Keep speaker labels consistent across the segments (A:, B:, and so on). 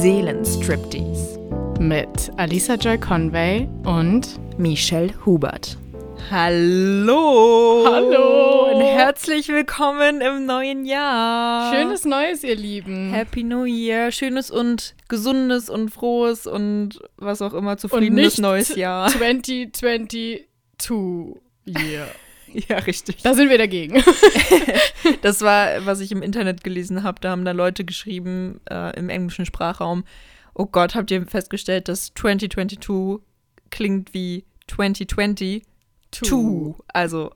A: Seelenstriptease
B: mit Alisa Joy Conway und
A: Michelle Hubert. Hallo!
B: Hallo!
A: Und herzlich willkommen im neuen Jahr.
B: Schönes Neues, ihr Lieben.
A: Happy New Year. Schönes und gesundes und frohes und was auch immer zufriedenes neues Jahr.
B: 2022 Year.
A: Ja, richtig.
B: Da sind wir dagegen.
A: Das war, was ich im Internet gelesen habe. Da haben da Leute geschrieben äh, im englischen Sprachraum. Oh Gott, habt ihr festgestellt, dass 2022 klingt wie 2020? Two. Also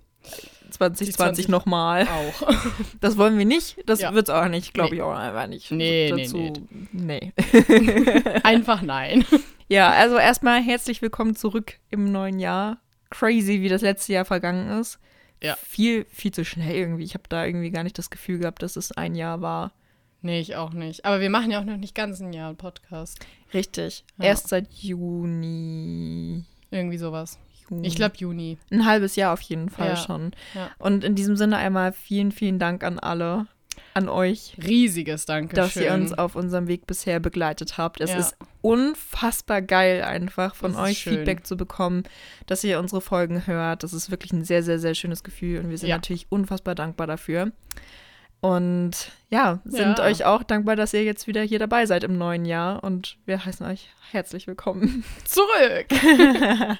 A: 2020
B: 20
A: nochmal.
B: Auch.
A: Das wollen wir nicht. Das
B: Ja.
A: wird's auch nicht, glaube
B: Nee.
A: ich auch einfach nicht.
B: Nee, nee,
A: Dazu, nee.
B: Einfach nein.
A: Ja, also erstmal herzlich willkommen zurück im neuen Jahr. Crazy, wie das letzte Jahr vergangen ist.
B: Ja.
A: Viel, viel zu schnell irgendwie. Ich habe da irgendwie gar nicht das Gefühl gehabt, dass es ein Jahr war.
B: Nee, ich auch nicht. Aber wir machen ja auch noch nicht ganz ein Jahr einen Podcast.
A: Richtig.
B: Ja.
A: Erst seit Juni.
B: Irgendwie sowas.
A: Juni.
B: Ich glaube Juni.
A: Ein halbes Jahr auf jeden Fall
B: Ja.
A: schon.
B: Ja.
A: Und in diesem Sinne einmal vielen, vielen Dank an alle, an euch,
B: Riesiges Dankeschön.
A: dass ihr uns auf unserem Weg bisher begleitet habt. Es
B: Ja.
A: ist unfassbar geil, einfach von
B: Das
A: euch. Feedback zu bekommen, dass ihr unsere Folgen hört. Das ist wirklich ein sehr, sehr, sehr schönes Gefühl und wir sind natürlich unfassbar dankbar dafür. Und ja, sind
B: Ja.
A: euch auch dankbar, dass ihr jetzt wieder hier dabei seid im neuen Jahr und wir heißen euch herzlich willkommen.
B: Zurück.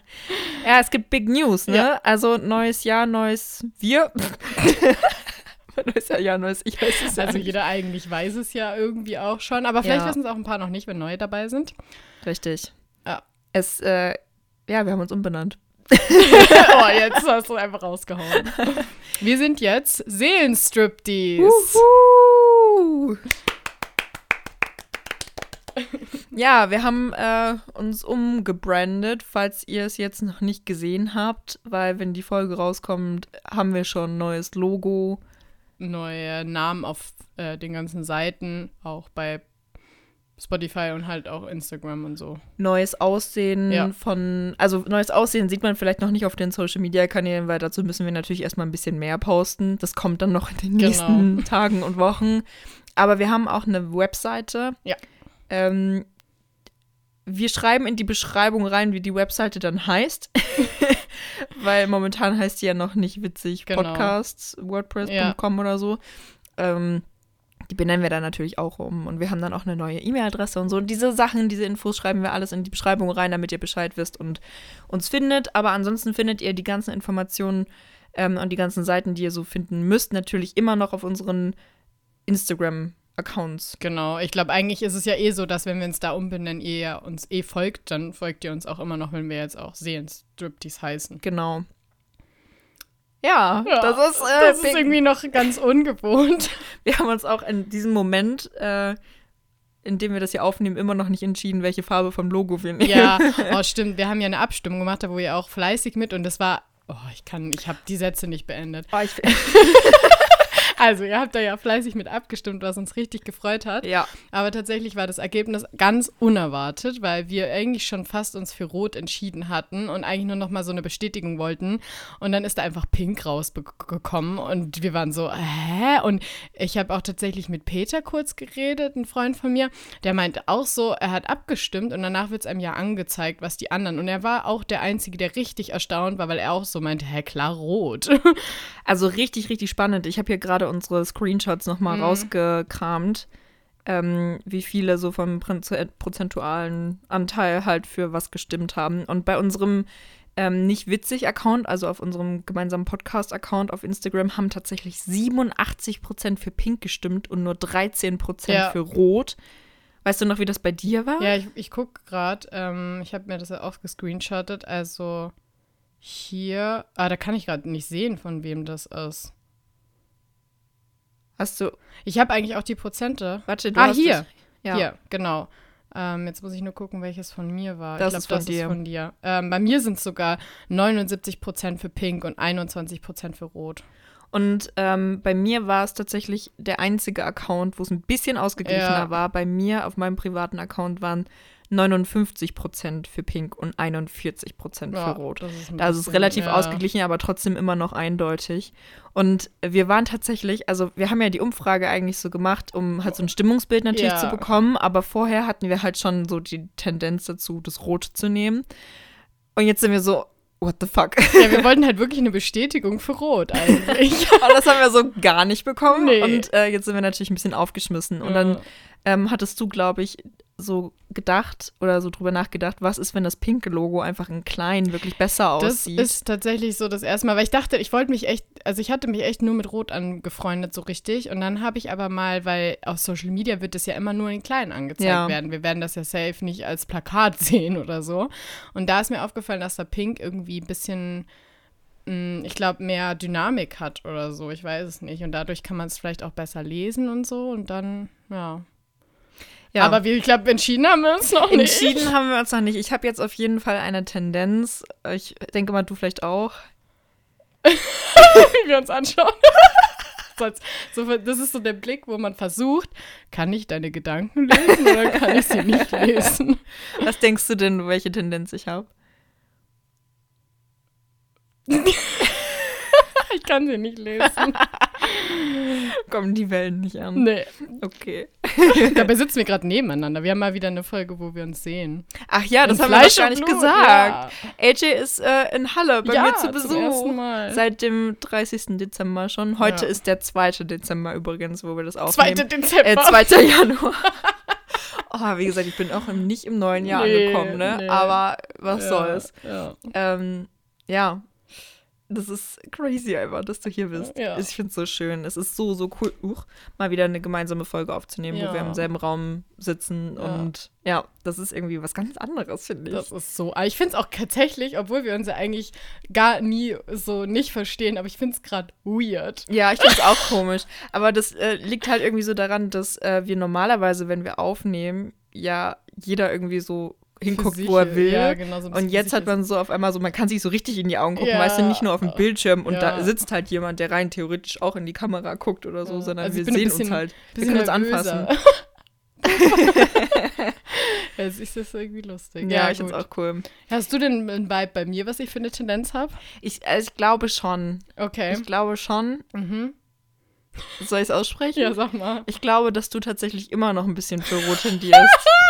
A: ja, es gibt Big News, ne?
B: Ja.
A: Also neues Jahr, neues Wir. neues Jahr, ja, neues Ich weiß es ja
B: Also
A: nicht.
B: jeder eigentlich weiß es ja irgendwie auch schon. Aber vielleicht
A: Ja.
B: wissen es auch ein paar noch nicht, wenn neue dabei sind.
A: Richtig.
B: Ja.
A: Es, äh, ja, wir haben uns umbenannt.
B: oh, jetzt hast du einfach rausgehauen. Wir sind jetzt Seelenstriptease.
A: Ja, wir haben äh, uns umgebrandet, falls ihr es jetzt noch nicht gesehen habt, weil wenn die Folge rauskommt, haben wir schon ein neues Logo.
B: Neue Namen auf äh, den ganzen Seiten, auch bei Spotify und halt auch Instagram und so.
A: neues Aussehen
B: Ja.
A: von, also neues Aussehen sieht man vielleicht noch nicht auf den Social Media Kanälen, weil dazu müssen wir natürlich erstmal ein bisschen mehr posten. Das kommt dann noch in den
B: Genau.
A: nächsten Tagen und Wochen. Aber wir haben auch eine Webseite.
B: Ja.
A: Ähm, wir schreiben in die Beschreibung rein, wie die Webseite dann heißt. weil momentan heißt die ja noch nicht witzig
B: Genau.
A: Podcasts, WordPress.com oder so. Ähm, die benennen wir dann natürlich auch um. Und wir haben dann auch eine neue E-Mail-Adresse und so. Und diese Sachen, diese Infos schreiben wir alles in die Beschreibung rein, damit ihr Bescheid wisst und uns findet. Aber ansonsten findet ihr die ganzen Informationen ähm, und die ganzen Seiten, die ihr so finden müsst, natürlich immer noch auf unseren Instagram-Accounts.
B: Genau, ich glaube, eigentlich ist es ja eh so, dass wenn wir uns da umbenennen, ihr ja uns eh folgt, dann folgt ihr uns auch immer noch, wenn wir jetzt auch Seelenstriptease heißen.
A: Genau. Ja,
B: Ja,
A: das ist, äh,
B: das ist irgendwie noch ganz ungewohnt.
A: wir haben uns auch in diesem Moment, äh, in dem wir das hier aufnehmen, immer noch nicht entschieden, welche Farbe vom Logo wir nehmen.
B: Ja, oh, stimmt. Wir haben ja eine Abstimmung gemacht, da wo ihr auch fleißig mit und das war. Oh, ich kann, ich habe die Sätze nicht beendet.
A: Oh, ich,
B: Also, ihr habt da ja fleißig mit abgestimmt, was uns richtig gefreut hat.
A: ja.
B: Aber tatsächlich war das Ergebnis ganz unerwartet, weil wir eigentlich schon fast uns für Rot entschieden hatten und eigentlich nur noch mal so eine Bestätigung wollten. Und dann ist da einfach Pink rausgekommen und wir waren so, hä? Und ich habe auch tatsächlich mit Peter kurz geredet, ein Freund von mir, der meinte auch so, er hat abgestimmt und danach wird es einem ja angezeigt, was die anderen. Und er war auch der Einzige, der richtig erstaunt war, weil er auch so meinte, hä, klar, Rot.
A: Also richtig, richtig spannend. Ich habe hier gerade unsere Screenshots nochmal
B: Mhm.
A: rausgekramt, ähm, wie viele so vom Proze- prozentualen Anteil halt für was gestimmt haben. Und bei unserem ähm, nicht witzig Account, also auf unserem gemeinsamen Podcast-Account auf Instagram, haben tatsächlich 87% für Pink gestimmt und nur 13%
B: Ja.
A: für Rot. Weißt du noch, wie das bei dir war?
B: Ja, ich, ich gucke gerade. Ähm, ich habe mir das ja aufgescreenshottet. Also hier. Ah, da kann ich gerade nicht sehen, von wem das ist.
A: Hast du.
B: Ich habe eigentlich auch die Prozente.
A: Warte, du
B: Ah,
A: hast
B: hier.
A: Ja.
B: Hier, genau. Ähm, jetzt muss ich nur gucken, welches von mir war.
A: Das
B: ich
A: ist
B: glaube,
A: von
B: das
A: dir.
B: ist von dir. Ähm, bei mir sind es sogar 79% für Pink und 21% für Rot.
A: Und ähm, bei mir war es tatsächlich der einzige Account, wo es ein bisschen ausgeglichener
B: Ja.
A: war. Bei mir auf meinem privaten Account waren 59% für Pink und 41%
B: Ja,
A: für Rot.
B: ist
A: Also es ist relativ
B: ja.
A: ausgeglichen, aber trotzdem immer noch eindeutig. Und wir waren tatsächlich, also wir haben ja die Umfrage eigentlich so gemacht, um halt so ein Stimmungsbild natürlich
B: Ja.
A: zu bekommen, aber vorher hatten wir halt schon so die Tendenz dazu, das Rot zu nehmen. Und jetzt sind wir so, what the fuck?
B: Ja, wir wollten halt wirklich eine Bestätigung für Rot eigentlich.
A: Aber das haben wir so gar nicht bekommen.
B: Nee.
A: Und äh, jetzt sind wir natürlich ein bisschen aufgeschmissen. Und dann ähm, hattest du, glaube ich, so gedacht oder so drüber nachgedacht, was ist, wenn das pinke Logo einfach in klein wirklich besser
B: Das
A: aussieht?
B: ist tatsächlich so das erste Mal, weil ich dachte, ich wollte mich echt, also ich hatte mich echt nur mit Rot angefreundet, so richtig. Und dann habe ich aber mal, weil auf Social Media wird das ja immer nur in klein angezeigt
A: Ja.
B: werden. Wir werden das ja safe nicht als Plakat sehen oder so. Und da ist mir aufgefallen, dass da Pink irgendwie ein bisschen, mh, ich glaube, mehr Dynamik hat oder so. Ich weiß es nicht. Und dadurch kann man es vielleicht auch besser lesen und so. Und dann, ja.
A: Ja.
B: Aber wir, ich glaube, entschieden haben wir uns noch nicht.
A: Entschieden haben wir uns noch nicht. Ich habe jetzt auf jeden Fall eine Tendenz. Ich denke mal, du vielleicht auch.
B: wie wir uns anschauen. So, das ist so der Blick, wo man versucht, kann ich deine Gedanken lesen oder kann ich sie nicht lesen?
A: Was denkst du denn, welche Tendenz ich habe?
B: Ich kann sie nicht lesen.
A: Kommen die Wellen nicht an?
B: Nee.
A: Okay.
B: Dabei sitzen wir gerade nebeneinander. Wir haben mal wieder eine Folge, wo wir uns sehen.
A: Ach ja, das
B: In
A: haben wir
B: Fleisch
A: doch gar nicht
B: Blut,
A: gesagt. AJ ist äh, in Halle bei
B: ja,
A: mir zu Besuch. Seit dem 30. Dezember schon. Heute
B: Ja.
A: ist der 2. Dezember übrigens, wo wir das aufnehmen.
B: 2. Dezember.
A: Äh, 2. Januar. oh, wie gesagt, ich bin auch im, nicht im neuen Jahr
B: Nee,
A: angekommen, ne?
B: nee.
A: Aber was
B: ja,
A: soll's.
B: Ja.
A: Ähm, ja. Das ist crazy einfach, dass du hier bist.
B: Ja.
A: Ich finde es so schön. Es ist so, so cool, uch, mal wieder eine gemeinsame Folge aufzunehmen, wo wir
B: Ja.
A: im selben Raum sitzen.
B: Ja.
A: Und ja, das ist irgendwie was ganz anderes, finde ich.
B: Das ist so. Aber ich finde es auch tatsächlich, obwohl wir uns ja eigentlich gar nie so nicht verstehen, aber ich finde es gerade weird.
A: Ja, ich finde es auch komisch. Aber das äh, liegt halt irgendwie so daran, dass äh, wir normalerweise, wenn wir aufnehmen, ja jeder irgendwie so hinguckt,
B: sich,
A: wo er will.
B: ja, genau, so
A: und jetzt hat man so auf einmal so, man kann sich so richtig in die Augen gucken,
B: Ja.
A: weißt du, nicht nur auf dem Bildschirm und da
B: Ja.
A: sitzt halt jemand, der rein theoretisch auch in die Kamera guckt oder so, sondern
B: Also
A: wir
B: ich
A: sehen
B: bisschen-
A: uns halt. Wir können uns anfassen.
B: Es ist das irgendwie lustig.
A: Ja, ich finde es auch cool.
B: Hast du denn ein Vibe bei mir, was ich für eine Tendenz habe?
A: Ich, also ich glaube schon.
B: Okay.
A: Ich glaube schon.
B: Mhm.
A: Soll ich es aussprechen?
B: Ja, sag mal.
A: Ich glaube, dass du tatsächlich immer noch ein bisschen für Rot tendierst.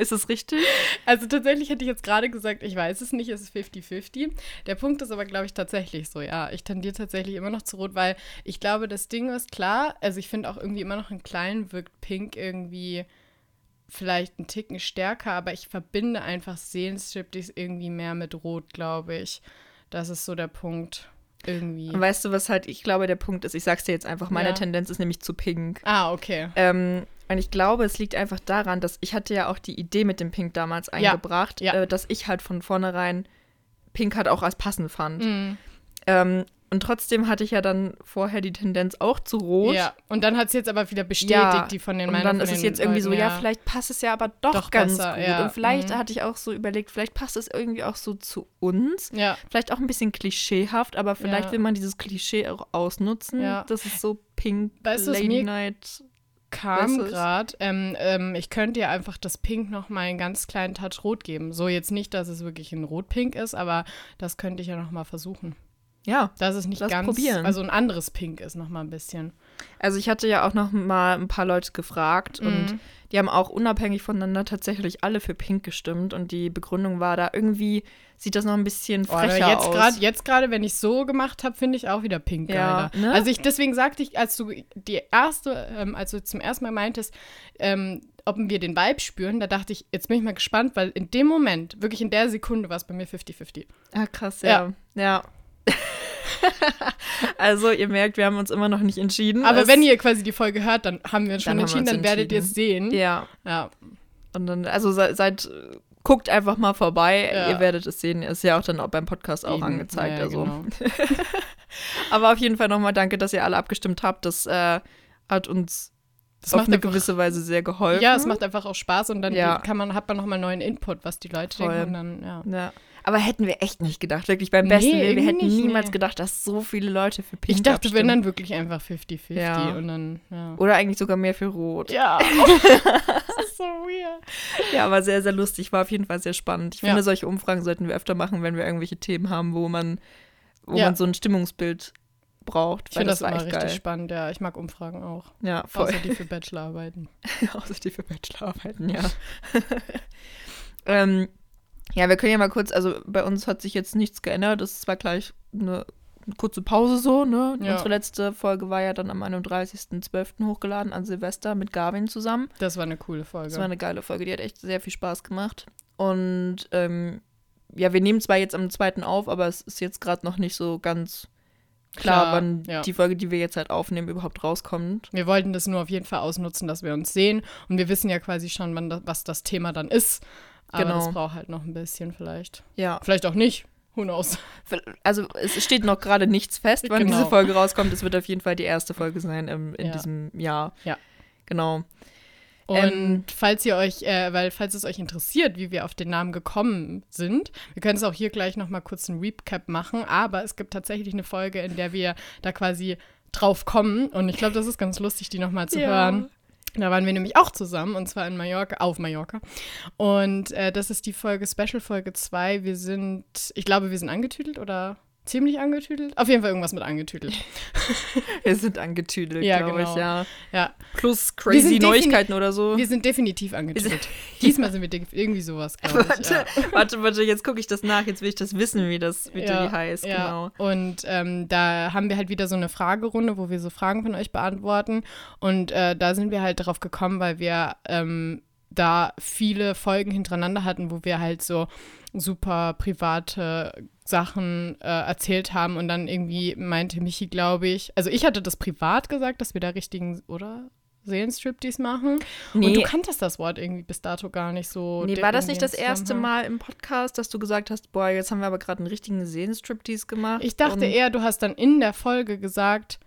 A: ist es richtig?
B: Also tatsächlich hätte ich jetzt gerade gesagt, ich weiß es nicht, es ist 50-50. Der Punkt ist aber, glaube ich, tatsächlich so, ja. Ich tendiere tatsächlich immer noch zu Rot, weil ich glaube, das Ding ist klar, also ich finde auch irgendwie immer noch in klein wirkt Pink irgendwie vielleicht einen Ticken stärker, aber ich verbinde einfach Seelenstriptease irgendwie mehr mit Rot, glaube ich. Das ist so der Punkt. Irgendwie.
A: Und weißt du, was halt, ich glaube, der Punkt ist, ich sag's dir jetzt einfach, meine
B: Ja.
A: Tendenz ist nämlich zu pink.
B: Ah, okay.
A: Ähm, und ich glaube, es liegt einfach daran, dass ich hatte ja auch die Idee mit dem Pink damals eingebracht,
B: ja.
A: Äh, dass ich halt von vornherein Pink halt auch als passend fand.
B: Mhm.
A: Ähm, und trotzdem hatte ich ja dann vorher die Tendenz auch zu rot.
B: Ja, und dann hat es jetzt aber wieder bestätigt,
A: Ja,
B: die von den
A: Und
B: meiner
A: dann ist es jetzt irgendwie so,
B: Leuten,
A: ja, vielleicht passt es ja aber doch,
B: Doch
A: ganz
B: besser,
A: gut.
B: ja.
A: Und vielleicht
B: Mhm.
A: hatte ich auch so überlegt, vielleicht passt es irgendwie auch so zu uns.
B: Ja,
A: Vielleicht auch ein bisschen klischeehaft, aber vielleicht
B: Ja.
A: will man dieses Klischee auch ausnutzen.
B: Ja.
A: Das ist so pink,
B: Weißt
A: Lady
B: mir
A: Night.
B: kam gerade. Ähm, ähm, ich könnte dir einfach das Pink noch mal einen ganz kleinen Touch rot geben. So jetzt nicht, dass es wirklich ein Rot-Pink ist, aber das könnte ich ja noch mal versuchen.
A: Ja,
B: Dass es nicht ganz,
A: probieren.
B: also ein anderes Pink ist noch mal ein bisschen.
A: also ich hatte ja auch noch mal ein paar Leute gefragt und
B: Mhm.
A: die haben auch unabhängig voneinander tatsächlich alle für pink gestimmt und die Begründung war da irgendwie sieht das noch ein bisschen
B: Oh,
A: frecher
B: jetzt
A: aus.
B: gerade, jetzt gerade, wenn ich so gemacht habe, finde ich auch wieder Pink
A: Ja, ne?
B: Also ich, deswegen sagte ich, als du die erste, ähm, als du zum ersten Mal meintest, ähm, ob wir den Vibe spüren, da dachte ich, jetzt bin ich mal gespannt, weil in dem Moment, wirklich in der Sekunde, war es bei mir 50-50.
A: Ah, krass, ja. Ja. also, ihr merkt, wir haben uns immer noch nicht entschieden.
B: Aber
A: Es-
B: wenn ihr quasi die Folge hört, dann haben wir uns schon
A: haben wir
B: entschieden,
A: uns
B: dann werdet ihr es sehen.
A: Ja.
B: Ja.
A: Und dann, also seid, seid guckt einfach mal vorbei,
B: Ja.
A: ihr werdet es sehen. Ist ja auch dann auch beim Podcast auch
B: Eben.
A: angezeigt.
B: Ja,
A: also.
B: genau.
A: Aber auf jeden Fall nochmal danke, dass ihr alle abgestimmt habt. Das äh, hat uns
B: Das
A: auf
B: macht
A: eine
B: einfach,
A: gewisse Weise sehr geholfen.
B: ja, es macht einfach auch Spaß und dann
A: Ja.
B: kann man, hat man nochmal neuen Input, was die Leute
A: Voll.
B: denken dann, ja.
A: Aber hätten wir echt nicht gedacht, wirklich beim besten nee, Willen. Wir hätten niemals nee. gedacht, dass so viele Leute für
B: Pink Ich dachte, abstimmen. wenn dann wirklich einfach 50-50 ja. und dann, ja.
A: Oder eigentlich sogar mehr für Rot.
B: Ja. das ist so weird.
A: Ja, aber sehr, sehr lustig. War auf jeden Fall sehr spannend. Ich ja. finde, solche Umfragen sollten wir öfter machen, wenn wir irgendwelche Themen haben, wo man, wo man so ein Stimmungsbild braucht.
B: Ich finde das, das immer richtig geil. spannend, ja. Ich mag Umfragen auch.
A: Ja, voll.
B: Außer die für Bachelorarbeiten.
A: Außer die für Bachelorarbeiten, ja. ähm, ja, wir können ja mal kurz, also bei uns hat sich jetzt nichts geändert. Das war gleich eine, eine kurze Pause so, ne? Ja. Unsere letzte Folge war ja dann am 31.12. hochgeladen an Silvester mit Garvin zusammen.
B: Das war eine coole Folge.
A: Das war eine geile Folge, die hat echt sehr viel Spaß gemacht. Und ähm, ja, wir nehmen zwar jetzt am zweiten auf, aber es ist jetzt gerade noch nicht so ganz klar, klar wann ja. die Folge, die wir jetzt halt aufnehmen, überhaupt rauskommt.
B: Wir wollten das nur auf jeden Fall ausnutzen, dass wir uns sehen. Und wir wissen ja quasi schon, wann das, was das Thema dann ist. Aber genau. das braucht halt noch ein bisschen vielleicht.
A: Ja.
B: Vielleicht auch nicht. Who knows?
A: Also es steht noch gerade nichts fest, wann genau. diese Folge rauskommt. Es wird auf jeden Fall die erste Folge sein im, in ja. diesem Jahr.
B: Ja.
A: Genau.
B: Und ähm, falls ihr euch, äh, weil falls es euch interessiert, wie wir auf den Namen gekommen sind, wir können es auch hier gleich noch mal kurz einen Recap machen, aber es gibt tatsächlich eine Folge, in der wir da quasi drauf kommen und ich glaube, das ist ganz lustig, die noch mal zu ja. hören. Da waren wir nämlich auch zusammen und zwar in Mallorca, auf Mallorca. Und äh, das ist die Folge, Special Folge 2. Wir sind, ich glaube, wir sind angetüdelt oder ziemlich angetüdelt. Auf jeden Fall irgendwas mit angetüdelt.
A: wir sind angetüdelt,
B: ja,
A: glaube
B: genau.
A: ich, ja.
B: ja.
A: Plus crazy Neuigkeiten oder so.
B: Wir sind definitiv angetüdelt. Diesmal sind wir irgendwie sowas, glaube
A: ich. Warte, ja. warte, warte, jetzt gucke ich das nach. Jetzt will ich das wissen, wie das wie ja, heißt, genau.
B: Und ähm, da haben wir halt wieder so eine Fragerunde, wo wir so Fragen von euch beantworten. Und äh, da sind wir halt darauf gekommen, weil wir ähm, da viele Folgen hintereinander hatten, wo wir halt so super private Sachen äh, erzählt haben und dann irgendwie meinte Michi, glaube ich, also ich hatte das privat gesagt, dass wir da richtigen, oder? Seelenstriptease machen. Nee. Und du kanntest das Wort irgendwie bis dato gar nicht so.
A: Nee, war das nicht das erste Mal im Podcast, dass du gesagt hast, boah, jetzt haben wir aber gerade einen richtigen Seelenstriptease gemacht?
B: Ich dachte eher, du hast dann in der Folge gesagt,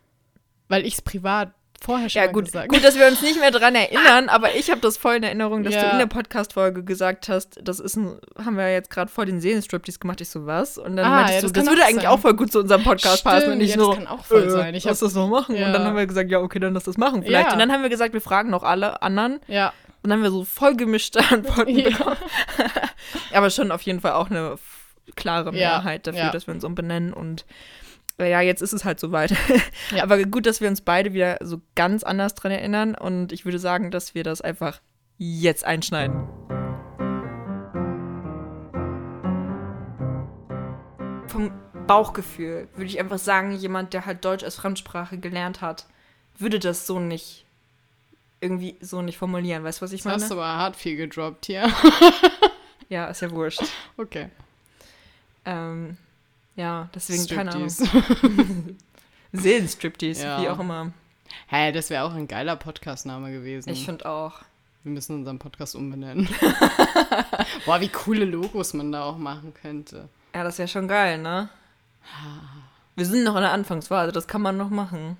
B: weil ich es privat vorher schon
A: ja, gut, gesagt. Gut, dass wir uns nicht mehr dran erinnern, aber ich habe das voll in Erinnerung, dass ja. du in der Podcast-Folge gesagt hast, das ist ein, haben wir jetzt gerade vor den Seelenstriptease gemacht. Ich so, was? Und dann ah, meintest ja, das du, das würde sein. eigentlich auch voll gut zu unserem Podcast Stimmt, passen. Und ich
B: ja,
A: so,
B: das kann auch voll äh, sein.
A: Ich lass das noch machen. Und dann haben wir gesagt, ja, okay, dann lass das machen vielleicht. Und dann haben wir gesagt, wir fragen noch alle anderen.
B: Ja.
A: Und dann haben wir so voll gemischte Antworten bekommen. aber schon auf jeden Fall auch eine klare Mehrheit dafür, dass wir uns umbenennen und ja, jetzt ist es halt soweit. Ja. Aber gut, dass wir uns beide wieder so ganz anders dran erinnern. Und ich würde sagen, dass wir das einfach jetzt einschneiden. Vom Bauchgefühl würde ich einfach sagen, jemand, der halt Deutsch als Fremdsprache gelernt hat, würde das so nicht irgendwie so nicht formulieren. Weißt du, was ich meine?
B: Hast du aber hart viel gedroppt hier.
A: ja, ist ja wurscht.
B: Okay.
A: Ähm, ja, deswegen keine Ahnung. Seelenstriptease, ja. wie auch immer.
B: Hä, hey, das wäre auch ein geiler Podcastname gewesen.
A: Ich finde auch.
B: Wir müssen unseren Podcast umbenennen. Boah, wie coole Logos man da auch machen könnte.
A: Ja, das wäre schon geil, ne? Wir sind noch in der Anfangsphase, das kann man noch machen.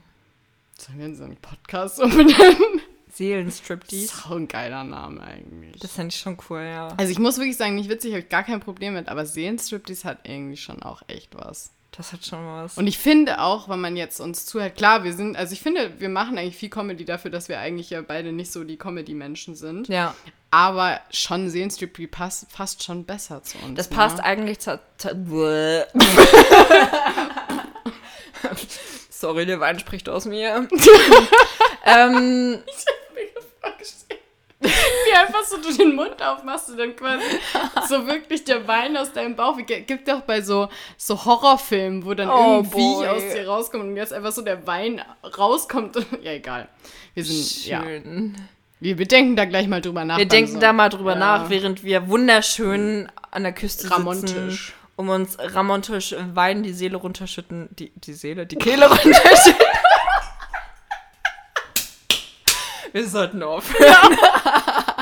B: Sollen wir unseren Podcast umbenennen?
A: Seelenstriptease.
B: Das ist auch ein geiler Name eigentlich.
A: Das fände ich schon cool, ja.
B: Also ich muss wirklich sagen, nicht witzig, habe ich gar kein Problem mit, aber Seelenstriptease hat irgendwie schon auch echt was.
A: Das hat schon was.
B: Und ich finde auch, wenn man jetzt uns zuhört, klar, wir sind, also ich finde, wir machen eigentlich viel Comedy dafür, dass wir eigentlich ja beide nicht so die Comedy-Menschen sind.
A: Ja.
B: Aber schon Seelenstriptease passt fast schon besser zu uns.
A: Das passt ne? eigentlich zu. Sorry, der Wein spricht aus mir. ähm,
B: einfach so du den Mund aufmachst und dann quasi so wirklich der Wein aus deinem Bauch. Wie, gibt ja auch bei so, so Horrorfilmen, wo dann oh, irgendwie boy. aus dir rauskommt und jetzt einfach so der Wein rauskommt. ja, egal. Wir sind, Schön. ja. Wir, wir denken da gleich mal drüber nach.
A: Wir denken so. da mal drüber ja. nach, während wir wunderschön an der Küste sitzen. Um uns ramontisch Wein die Seele runterschütten. Die, die Seele, die Kehle runterschütten. Wir sollten aufhören.
B: Ja.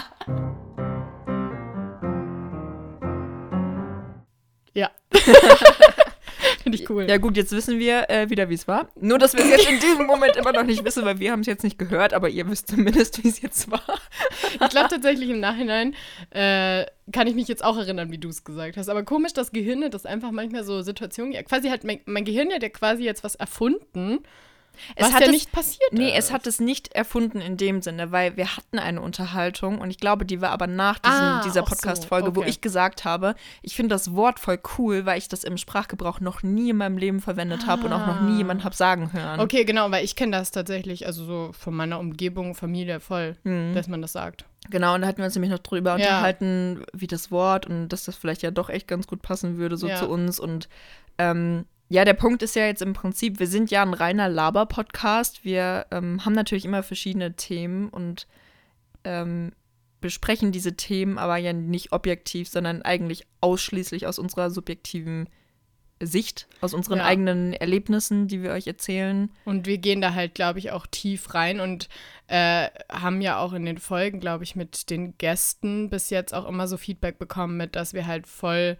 B: Finde ich cool.
A: Ja gut, jetzt wissen wir äh, wieder, wie es war. Nur, dass wir es jetzt in diesem Moment immer noch nicht wissen, weil wir haben es jetzt nicht gehört, aber ihr wisst zumindest, wie es jetzt war.
B: ich glaube tatsächlich im Nachhinein äh, kann ich mich jetzt auch erinnern, wie du es gesagt hast. Aber komisch, das Gehirn hat das einfach manchmal so Situationen. Quasi hat mein, mein Gehirn hat ja quasi jetzt was erfunden
A: es was hat ja es, nicht passiert Nee, ist. es hat es nicht erfunden in dem Sinne, weil wir hatten eine Unterhaltung und ich glaube, die war aber nach diesem, ah, dieser Podcast-Folge, so, okay. wo ich gesagt habe, ich finde das Wort voll cool, weil ich das im Sprachgebrauch noch nie in meinem Leben verwendet ah. habe und auch noch nie jemand habe sagen hören.
B: Okay, genau, weil ich kenne das tatsächlich, also so von meiner Umgebung, Familie voll, mhm. dass man das sagt.
A: Genau, und da hatten wir uns nämlich noch drüber ja. unterhalten, wie das Wort und dass das vielleicht ja doch echt ganz gut passen würde, so ja. zu uns und ähm, ja, der Punkt ist ja jetzt im Prinzip, wir sind ja ein reiner Laber-Podcast. Wir ähm, haben natürlich immer verschiedene Themen und ähm, besprechen diese Themen aber ja nicht objektiv, sondern eigentlich ausschließlich aus unserer subjektiven Sicht, aus unseren ja. eigenen Erlebnissen, die wir euch erzählen.
B: Und wir gehen da halt, glaube ich, auch tief rein und äh, haben ja auch in den Folgen, glaube ich, mit den Gästen bis jetzt auch immer so Feedback bekommen, mit, dass wir halt voll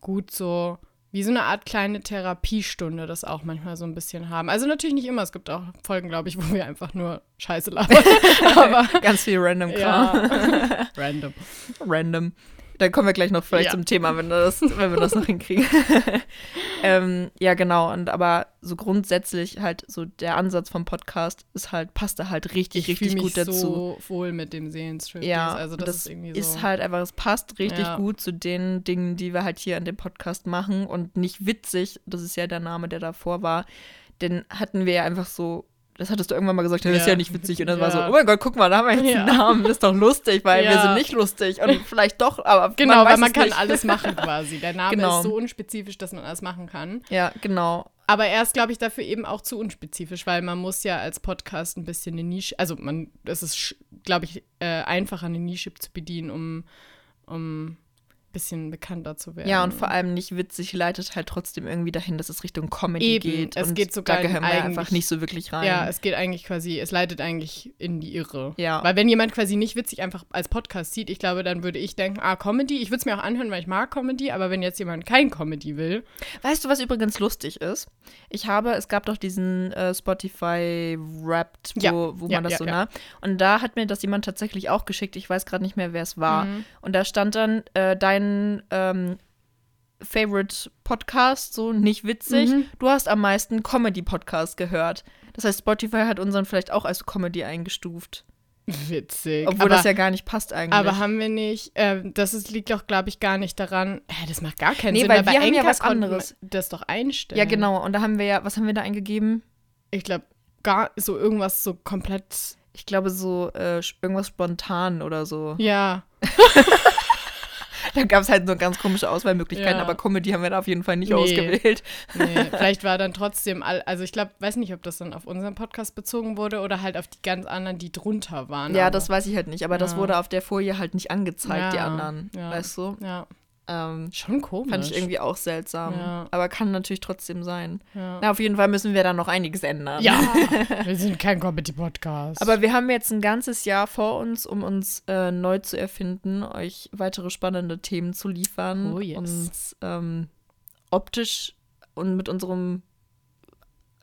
B: gut so wie so eine Art kleine Therapiestunde das auch manchmal so ein bisschen haben. Also natürlich nicht immer. Es gibt auch Folgen, glaube ich, wo wir einfach nur Scheiße labern.
A: Aber ganz viel random Kram.
B: Ja. random.
A: Random. Dann kommen wir gleich noch vielleicht ja. zum Thema, wenn, das, wenn wir das noch hinkriegen. ähm, ja, genau. Und aber so grundsätzlich halt so der Ansatz vom Podcast ist halt, passt da halt richtig, ich richtig gut dazu.
B: So wohl mit dem Seelenstrip.
A: Ja, also das, das ist irgendwie so. Ist halt einfach, es passt richtig ja. gut zu den Dingen, die wir halt hier an dem Podcast machen und nicht witzig. Das ist ja der Name, der davor war. Den hatten wir ja einfach so das hattest du irgendwann mal gesagt, das ja. ist ja nicht witzig. Und dann ja. war so, oh mein Gott, guck mal, da haben wir jetzt ja. einen Namen, das ist doch lustig, weil wir sind nicht lustig. Und vielleicht doch, aber
B: Genau, man weil man kann nicht. alles machen quasi. Der Name genau. ist so unspezifisch, dass man alles machen kann.
A: Ja, genau.
B: Aber er ist, glaube ich, dafür eben auch zu unspezifisch, weil man muss ja als Podcast ein bisschen eine Nische, also man, es ist, glaube ich, äh, einfacher, eine Nische zu bedienen, um, um bisschen bekannter zu werden.
A: Ja, und vor allem nicht witzig leitet halt trotzdem irgendwie dahin, dass es Richtung Comedy
B: Eben,
A: geht.
B: Es geht sogar
A: da gehören wir einfach nicht so wirklich rein.
B: Ja, es geht eigentlich quasi, es leitet eigentlich in die Irre.
A: Ja.
B: Weil wenn jemand quasi nicht witzig einfach als Podcast sieht, ich glaube, dann würde ich denken, ah, Comedy, ich würde es mir auch anhören, weil ich mag Comedy, aber wenn jetzt jemand kein Comedy will.
A: Weißt du, was übrigens lustig ist? Ich habe, es gab doch diesen äh, Spotify Wrapped, wo, ja. wo man ja, das ja, so, ne? Und da hat mir das jemand tatsächlich auch geschickt. Ich weiß gerade nicht mehr, wer es war. Mhm. Und da stand dann äh, dein dein ähm, Favorite Podcast, so nicht witzig. Mhm. Du hast am meisten Comedy-Podcast gehört. Das heißt, Spotify hat unseren vielleicht auch als Comedy eingestuft.
B: Witzig.
A: Obwohl aber, das ja gar nicht passt eigentlich.
B: Aber haben wir nicht, äh, das ist, liegt doch, glaube ich, gar nicht daran, hä, das macht gar keinen
A: nee,
B: Sinn.
A: Weil wir haben ja was anderes.
B: Das doch einstellen.
A: Ja, genau. Und da haben wir ja, was haben wir da eingegeben?
B: Ich glaube, gar so irgendwas so komplett.
A: Ich glaube, so äh, irgendwas spontan oder so.
B: Ja.
A: da gab es halt so ganz komische Auswahlmöglichkeiten, ja. aber Comedy haben wir da auf jeden Fall nicht nee. ausgewählt.
B: Nee, vielleicht war dann trotzdem, all, also ich glaube, weiß nicht, ob das dann auf unseren Podcast bezogen wurde oder halt auf die ganz anderen, die drunter waren.
A: Ja, aber. das weiß ich halt nicht, aber ja. das wurde auf der Folie halt nicht angezeigt, die anderen, weißt du?
B: Ja.
A: Ähm,
B: Schon komisch.
A: Fand ich irgendwie auch seltsam. Ja. Aber kann natürlich trotzdem sein. Ja. Na, auf jeden Fall müssen wir da noch einiges ändern.
B: Ja, wir sind kein Comedy-Podcast.
A: Aber wir haben jetzt ein ganzes Jahr vor uns, um uns äh, neu zu erfinden, euch weitere spannende Themen zu liefern.
B: Oh yes.
A: Uns ähm, optisch und mit unserem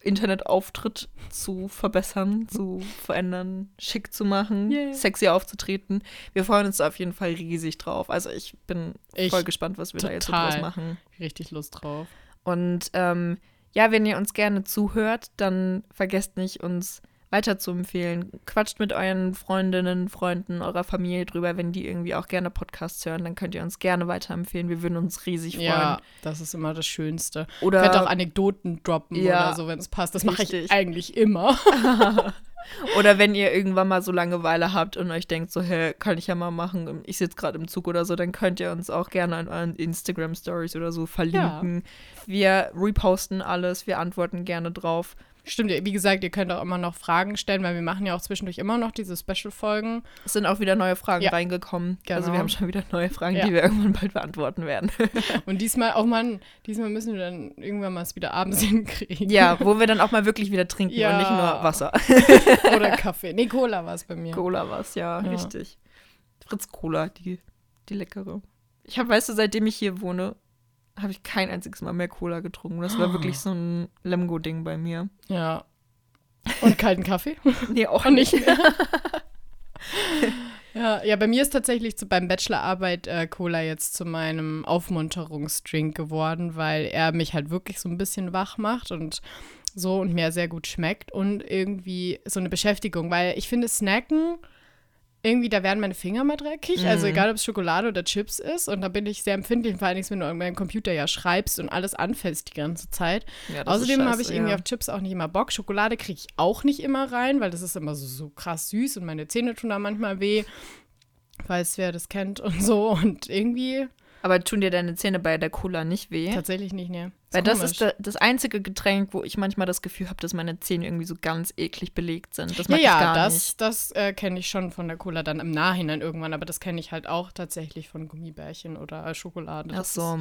A: Internetauftritt zu verbessern, zu verändern, schick zu machen, yeah. sexy aufzutreten. Wir freuen uns auf jeden Fall riesig drauf. Also ich bin ich voll gespannt, was wir da jetzt draus machen.
B: Richtig Lust drauf.
A: Und ähm, ja, wenn ihr uns gerne zuhört, dann vergesst nicht, uns weiter zu empfehlen. Quatscht mit euren Freundinnen, Freunden, eurer Familie drüber, wenn die irgendwie auch gerne Podcasts hören, dann könnt ihr uns gerne weiterempfehlen. Wir würden uns riesig freuen. Ja,
B: das ist immer das Schönste.
A: Oder
B: könnt auch Anekdoten droppen ja, oder so, wenn es passt. Das mache ich eigentlich immer.
A: oder wenn ihr irgendwann mal so Langeweile habt und euch denkt, so, hä, kann ich ja mal machen, ich sitze gerade im Zug oder so, dann könnt ihr uns auch gerne an euren Instagram-Stories oder so verlinken. Ja. Wir reposten alles, wir antworten gerne drauf.
B: Stimmt, wie gesagt, ihr könnt auch immer noch Fragen stellen, weil wir machen ja auch zwischendurch immer noch diese Special-Folgen.
A: Es sind auch wieder neue Fragen ja. reingekommen. Genau. Also wir genau. haben schon wieder neue Fragen, ja. die wir irgendwann bald beantworten werden.
B: Und diesmal, auch oh mal, diesmal müssen wir dann irgendwann mal es wieder abends hinkriegen.
A: Ja, wo wir dann auch mal wirklich wieder trinken ja. und nicht nur Wasser.
B: Oder Kaffee. Nee, Cola war es bei mir.
A: Cola war es, ja, richtig. Fritz Cola, die, die leckere. Ich habe, weißt du, seitdem ich hier wohne, habe ich kein einziges Mal mehr Cola getrunken. Das war wirklich so ein Lemgo-Ding bei mir.
B: Ja. Und kalten Kaffee?
A: nee, auch nicht. mehr.
B: Ja, ja, bei mir ist tatsächlich zu, beim Bachelorarbeit äh, Cola jetzt zu meinem Aufmunterungsdrink geworden, weil er mich halt wirklich so ein bisschen wach macht und so und mir sehr gut schmeckt und irgendwie so eine Beschäftigung, weil ich finde Snacken irgendwie, da werden meine Finger mal dreckig. Also mhm. Also egal, ob es Schokolade oder Chips ist. Und da bin ich sehr empfindlich, vor allem, wenn du an meinem Computer ja schreibst und alles anfällst die ganze Zeit. Ja, Außerdem habe ich irgendwie ja. auf Chips auch nicht immer Bock. Schokolade kriege ich auch nicht immer rein, weil das ist immer so, so krass süß und meine Zähne tun da manchmal weh. Weiß, wer das kennt und so. Und irgendwie
A: aber tun dir deine Zähne bei der Cola nicht weh?
B: Tatsächlich nicht, ne.
A: Weil das ist da, das einzige Getränk, wo ich manchmal das Gefühl habe, dass meine Zähne irgendwie so ganz eklig belegt sind. Das ja, gar
B: das,
A: nicht.
B: das äh, kenne ich schon von der Cola dann im Nachhinein irgendwann, aber das kenne ich halt auch tatsächlich von Gummibärchen oder Schokolade.
A: Ach so.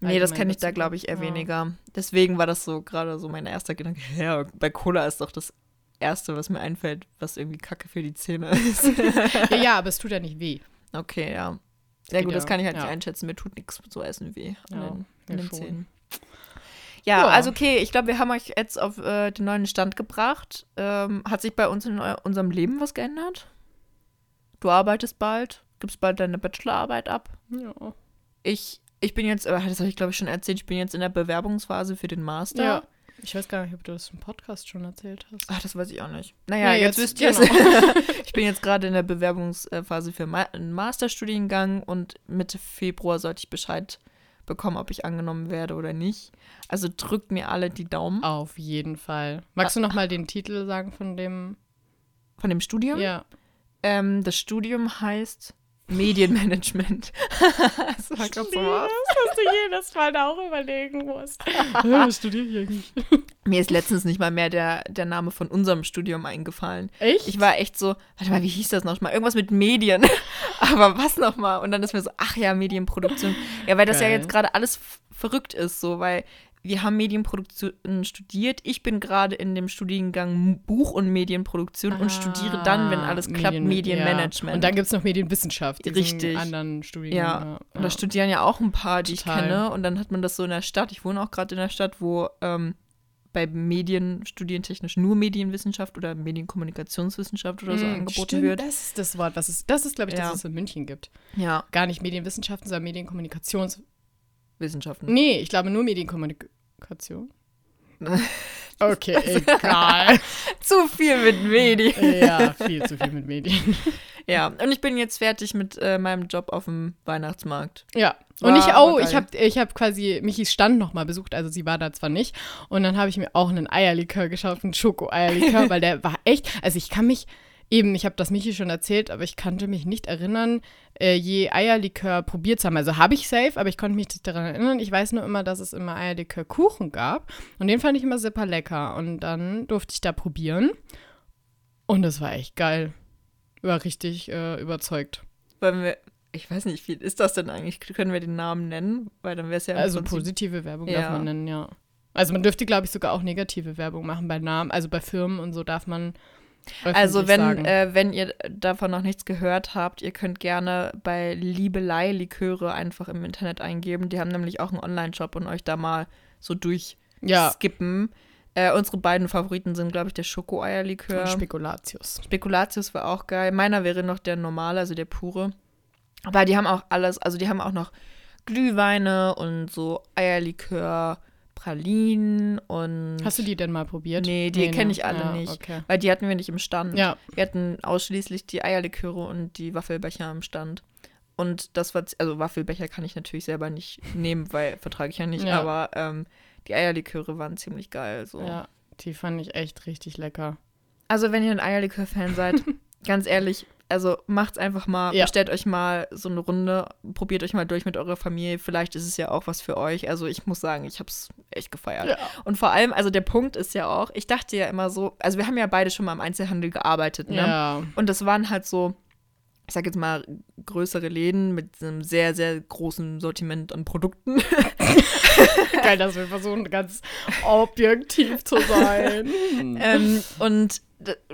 A: Nee, das kenne ich da, glaube ich, eher ja. weniger. Deswegen war das so gerade so mein erster Gedanke. Ja, bei Cola ist doch das Erste, was mir einfällt, was irgendwie Kacke für die Zähne ist.
B: ja, ja, aber es tut ja nicht weh.
A: Okay, ja. Ja, gut, das kann ich halt ja. nicht einschätzen. Mir tut nichts so essen weh an ja, den, an den Zähnen. Ja, ja, also okay, ich glaube, wir haben euch jetzt auf äh, den neuen Stand gebracht. Ähm, hat sich bei uns in unserem Leben was geändert? Du arbeitest bald, gibst bald deine Bachelorarbeit ab.
B: Ja.
A: Ich, ich bin jetzt, das habe ich glaube ich schon erzählt, ich bin jetzt in der Bewerbungsphase für den Master. Ja.
B: Ich weiß gar nicht, ob du das im Podcast schon erzählt hast.
A: Ach, das weiß ich auch nicht. Naja, nee, jetzt, jetzt wisst ihr genau. ich bin jetzt gerade in der Bewerbungsphase für einen Masterstudiengang und Mitte Februar sollte ich Bescheid bekommen, ob ich angenommen werde oder nicht. Also drückt mir alle die Daumen.
B: Auf jeden Fall. Magst du noch mal den Titel sagen von dem
A: von dem Studium?
B: Ja.
A: Ähm, das Studium heißt Medienmanagement.
B: das war so was. Dass du jedes Mal da auch überlegen musst. Was studiere ich eigentlich?
A: Mir ist letztens nicht mal mehr der, der Name von unserem Studium eingefallen.
B: Echt?
A: Ich war echt so, warte mal, wie hieß das nochmal? Irgendwas mit Medien. Aber was nochmal? Und dann ist mir so, ach ja, Medienproduktion. Ja, weil das Geil. ja jetzt gerade alles verrückt ist, so, weil wir haben Medienproduktion studiert. Ich bin gerade in dem Studiengang Buch- und Medienproduktion ah, und studiere dann, wenn alles Medien, klappt, Medienmanagement. Ja.
B: Und dann gibt es noch Medienwissenschaft.
A: Richtig.
B: anderen Studiengang.
A: Ja. ja. Und da studieren ja auch ein paar, die Total. ich kenne. Und dann hat man das so in der Stadt. Ich wohne auch gerade in der Stadt, wo ähm, bei Medien studientechnisch nur Medienwissenschaft oder Medienkommunikationswissenschaft oder so mm, angeboten
B: stimmt,
A: wird.
B: Das ist das Wort, was es, das ist, glaube ich, das, ja. was es in München gibt.
A: Ja.
B: Gar nicht Medienwissenschaften, sondern Medienkommunikations
A: Wissenschaften.
B: Nee, ich glaube nur Medienkommunikation. Okay, egal.
A: zu viel mit Medien.
B: ja, viel zu viel mit Medien.
A: ja, und ich bin jetzt fertig mit äh, meinem Job auf dem Weihnachtsmarkt.
B: Ja. Und ich auch, ich habe ich hab quasi Michis Stand nochmal besucht, also sie war da zwar nicht. Und dann habe ich mir auch einen Eierlikör geschaut, einen Schoko-Eierlikör, weil der war echt, also ich kann mich, Eben, ich habe das Michi schon erzählt, aber ich konnte mich nicht erinnern, äh, je Eierlikör probiert zu haben. Also habe ich safe, aber ich konnte mich nicht daran erinnern. Ich weiß nur immer, dass es immer Eierlikör-Kuchen gab. Und den fand ich immer super lecker. Und dann durfte ich da probieren. Und das war echt geil. War richtig äh, überzeugt.
A: Wollen wir, ich weiß nicht, wie ist das denn eigentlich? Können wir den Namen nennen? Weil dann wäre es ja.
B: Also positive Werbung ja. darf man nennen, ja. Also man dürfte, glaube ich, sogar auch negative Werbung machen bei Namen. Also bei Firmen und so darf man
A: also wenn, äh, wenn ihr davon noch nichts gehört habt, ihr könnt gerne bei Liebelei Liköre einfach im Internet eingeben. Die haben nämlich auch einen Online-Shop und euch da mal so durchskippen. Ja. Äh, unsere beiden Favoriten sind, glaube ich, der Schoko-Eierlikör. Und
B: Spekulatius.
A: Spekulatius war auch geil. Meiner wäre noch der normale, also der pure. Aber die haben auch alles, also die haben auch noch Glühweine und so Eierlikör Pralinen und.
B: Hast du die denn mal probiert?
A: Nee, die nee, kenne ne? ich alle ja, nicht. Okay. Weil die hatten wir nicht im Stand.
B: Ja.
A: Wir hatten ausschließlich die Eierliköre und die Waffelbecher im Stand. Und das war, also Waffelbecher kann ich natürlich selber nicht nehmen, weil vertrage ich ja nicht, ja. aber ähm, die Eierliköre waren ziemlich geil. So.
B: Ja, die fand ich echt richtig lecker.
A: Also, wenn ihr ein Eierlikör-Fan seid, ganz ehrlich, also macht's einfach mal, ja. bestellt euch mal so eine Runde, probiert euch mal durch mit eurer Familie. Vielleicht ist es ja auch was für euch. Also ich muss sagen, ich habe es echt gefeiert. Ja. Und vor allem, also der Punkt ist ja auch, ich dachte ja immer so, also wir haben ja beide schon mal im Einzelhandel gearbeitet, ne?
B: Ja.
A: Und das waren halt so, ich sag jetzt mal, größere Läden mit einem sehr, sehr großen Sortiment an Produkten.
B: Geil, dass wir versuchen, ganz objektiv zu sein.
A: ähm, und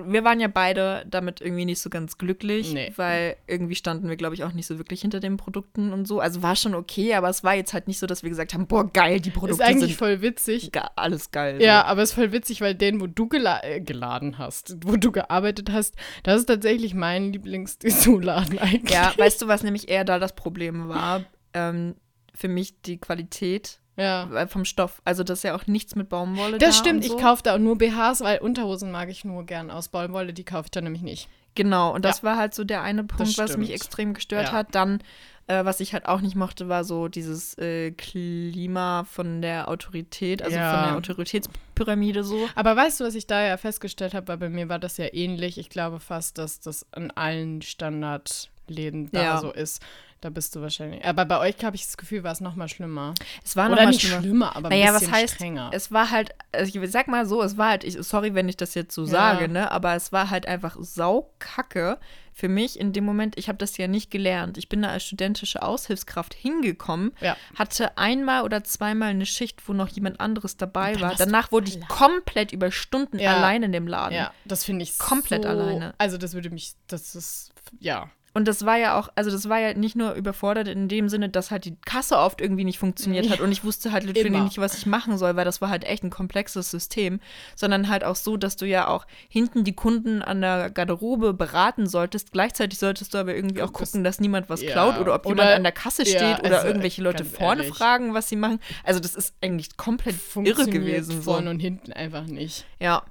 A: wir waren ja beide damit irgendwie nicht so ganz glücklich,
B: Nee.
A: weil irgendwie standen wir, glaube ich, auch nicht so wirklich hinter den Produkten und so. Also war schon okay, aber es war jetzt halt nicht so, dass wir gesagt haben, boah, geil, die Produkte
B: Ist eigentlich
A: sind
B: voll witzig.
A: ga- alles geil.
B: Ja,
A: so.
B: aber es ist voll witzig, weil den, wo du gela äh, geladen hast, wo du gearbeitet hast, das ist tatsächlich mein Lieblingsdessous-Laden eigentlich.
A: ja, weißt du, was nämlich eher da das Problem war? Ähm, für mich die Qualität
B: Ja.
A: äh, vom Stoff. Also das ist ja auch nichts mit Baumwolle
B: Das
A: da
B: stimmt,
A: so.
B: ich kaufe da auch nur BHs, weil Unterhosen mag ich nur gern aus Baumwolle, die kaufe ich dann nämlich nicht.
A: Genau, und das war halt so der eine Punkt, was mich extrem gestört
B: Ja.
A: hat. Dann, äh, was ich halt auch nicht mochte, war so dieses äh, Klima von der Autorität, also
B: Ja.
A: von der Autoritätspyramide so.
B: Aber weißt du, was ich da ja festgestellt habe, weil bei mir war das ja ähnlich. Ich glaube fast, dass das an allen Standardläden da
A: Ja.
B: so ist. Da bist du wahrscheinlich. Aber bei euch habe ich das Gefühl, war es noch mal schlimmer.
A: Es war noch
B: Oder
A: mal
B: nicht
A: schlimmer.
B: schlimmer, aber
A: Naja,
B: ein
A: was
B: bisschen
A: heißt,
B: strenger.
A: es war halt, also ich sag mal so, es war halt, ich, sorry, wenn ich das jetzt so
B: Ja.
A: sage, ne, aber es war halt einfach saukacke für mich in dem Moment, ich habe das ja nicht gelernt. Ich bin da als studentische Aushilfskraft hingekommen,
B: Ja.
A: hatte einmal oder zweimal eine Schicht, wo noch jemand anderes dabei war. Danach wurde ich komplett über Stunden
B: Ja.
A: allein in dem Laden.
B: Ja, das finde ich
A: Komplett
B: so,
A: alleine.
B: Also das würde mich, das ist, ja.
A: Und das war ja auch, also das war ja nicht nur überfordert in dem Sinne, dass halt die Kasse oft irgendwie nicht funktioniert hat und ich wusste halt literally nicht, was ich machen soll, weil das war halt echt ein komplexes System, sondern halt auch so, dass du ja auch hinten die Kunden an der Garderobe beraten solltest. Gleichzeitig solltest du aber irgendwie auch
B: Guck,
A: gucken, dass niemand was
B: ja.
A: klaut oder ob
B: Oder-
A: jemand an der Kasse steht
B: ja,
A: oder
B: also,
A: irgendwelche Leute vorne
B: ehrlich.
A: fragen, was sie machen. Also das ist eigentlich komplett irre gewesen. So.
B: Vorne und hinten einfach nicht.
A: Ja.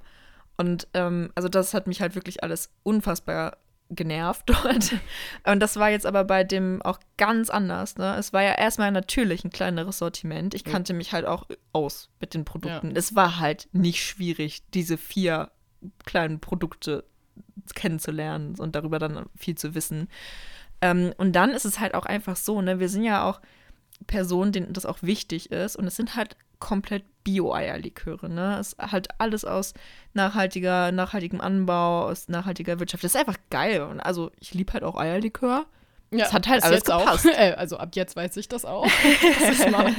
A: Und ähm, also das hat mich halt wirklich alles unfassbar genervt dort. Und das war jetzt aber bei dem auch ganz anders. Ne? Es war ja erstmal natürlich ein kleineres Sortiment. Ich kannte mich halt auch aus mit den Produkten. Es war halt nicht schwierig, diese vier kleinen Produkte kennenzulernen und darüber dann viel zu wissen. Ähm, und dann ist es halt auch einfach so, ne, wir sind ja auch Personen, denen das auch wichtig ist. Und es sind halt komplett Bio-Eierliköre, ne? Es ist halt alles aus nachhaltiger, nachhaltigem Anbau, aus nachhaltiger Wirtschaft. Das ist einfach geil. Und also ich liebe halt auch Eierlikör.
B: Ja,
A: Es hat halt alles gepasst.
B: Auch. Äh, also ab jetzt weiß ich das auch. mag.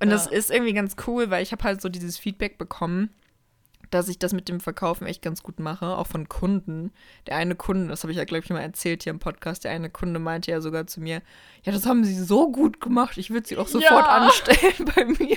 A: Und das
B: Ja.
A: ist irgendwie ganz cool, weil ich habe halt so dieses Feedback bekommen, dass ich das mit dem Verkaufen echt ganz gut mache, auch von Kunden. Der eine Kunde, das habe ich ja, glaube ich, mal erzählt hier im Podcast, der eine Kunde meinte ja sogar zu mir, ja, das haben sie so gut gemacht, ich würde sie auch sofort
B: Ja.
A: anstellen bei mir.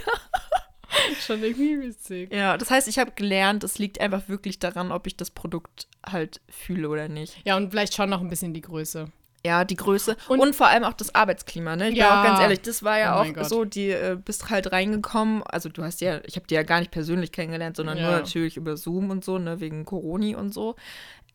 B: Schon irgendwie witzig.
A: Ja, das heißt, ich habe gelernt, es liegt einfach wirklich daran, ob ich das Produkt halt fühle oder nicht.
B: Ja, und vielleicht schon noch ein bisschen die Größe.
A: Ja, die Größe und,
B: Und-
A: vor allem auch das Arbeitsklima, ne? Ich
B: Ja.
A: bin auch ganz ehrlich, das war ja
B: Oh
A: auch
B: Gott.
A: so, die äh, bist halt reingekommen, also du hast ja, ich habe die ja gar nicht persönlich kennengelernt, sondern nur
B: Ja.
A: natürlich über Zoom und so, ne, wegen Coroni und so.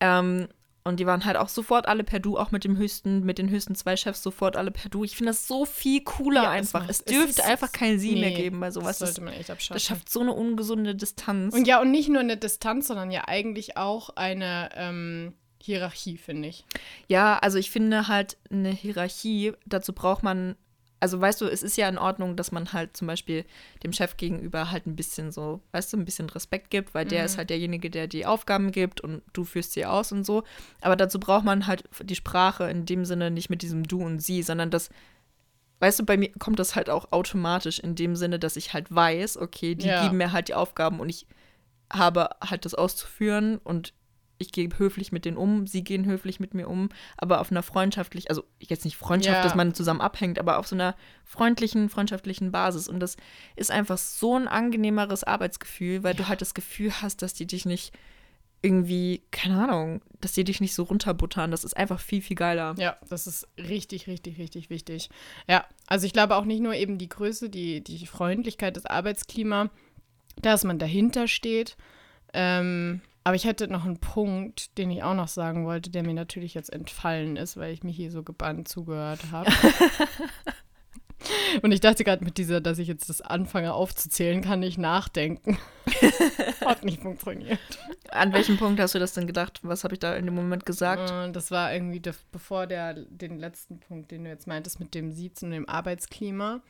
A: Ähm, und die waren halt auch sofort alle per Du, auch mit dem höchsten, mit den höchsten zwei Chefs sofort alle per Du. Ich finde das so viel cooler
B: Ja,
A: einfach. Es
B: es
A: dürfte
B: ist-
A: einfach keinen mehr
B: Nee,
A: geben bei sowas.
B: Das
A: Das,
B: sollte man echt abschaffen.
A: das schafft so eine ungesunde Distanz.
B: Und ja, und nicht nur eine Distanz, sondern ja eigentlich auch eine ähm, Hierarchie, finde ich.
A: Ja, also ich finde halt eine Hierarchie, dazu braucht man, also weißt du, es ist ja in Ordnung, dass man halt zum Beispiel dem Chef gegenüber halt ein bisschen so, weißt du, ein bisschen Respekt gibt, weil der ist halt derjenige, der die Aufgaben gibt und du führst sie aus und so. Aber dazu braucht man halt die Sprache in dem Sinne nicht mit diesem Du und Sie, sondern das, weißt du, bei mir kommt das halt auch automatisch in dem Sinne, dass ich halt weiß, okay, die
B: Ja.
A: geben mir halt die Aufgaben und ich habe halt das auszuführen und ich gehe höflich mit denen um, sie gehen höflich mit mir um, aber auf einer freundschaftlich, also jetzt nicht Freundschaft,
B: Ja.
A: dass man zusammen abhängt, aber auf so einer freundlichen, freundschaftlichen Basis. Und das ist einfach so ein angenehmeres Arbeitsgefühl, weil du halt das Gefühl hast, dass die dich nicht irgendwie, keine Ahnung, dass die dich nicht so runterbuttern. Das ist einfach viel, viel geiler.
B: Ja, das ist richtig, richtig, richtig wichtig. Ja, also ich glaube auch nicht nur eben die Größe, die, die Freundlichkeit, das Arbeitsklima, dass man dahinter steht. Ähm, aber ich hätte noch einen Punkt, den ich auch noch sagen wollte, der mir natürlich jetzt entfallen ist, weil ich mir hier so gebannt zugehört habe. Und ich dachte gerade mit dieser, dass ich jetzt das anfange aufzuzählen, kann ich nachdenken. Hat nicht funktioniert.
A: An welchem Punkt hast du das denn gedacht? Was habe ich da in dem Moment gesagt?
B: Äh, Das war irgendwie de- bevor der, den letzten Punkt, den du jetzt meintest, mit dem Siezen und dem Arbeitsklima.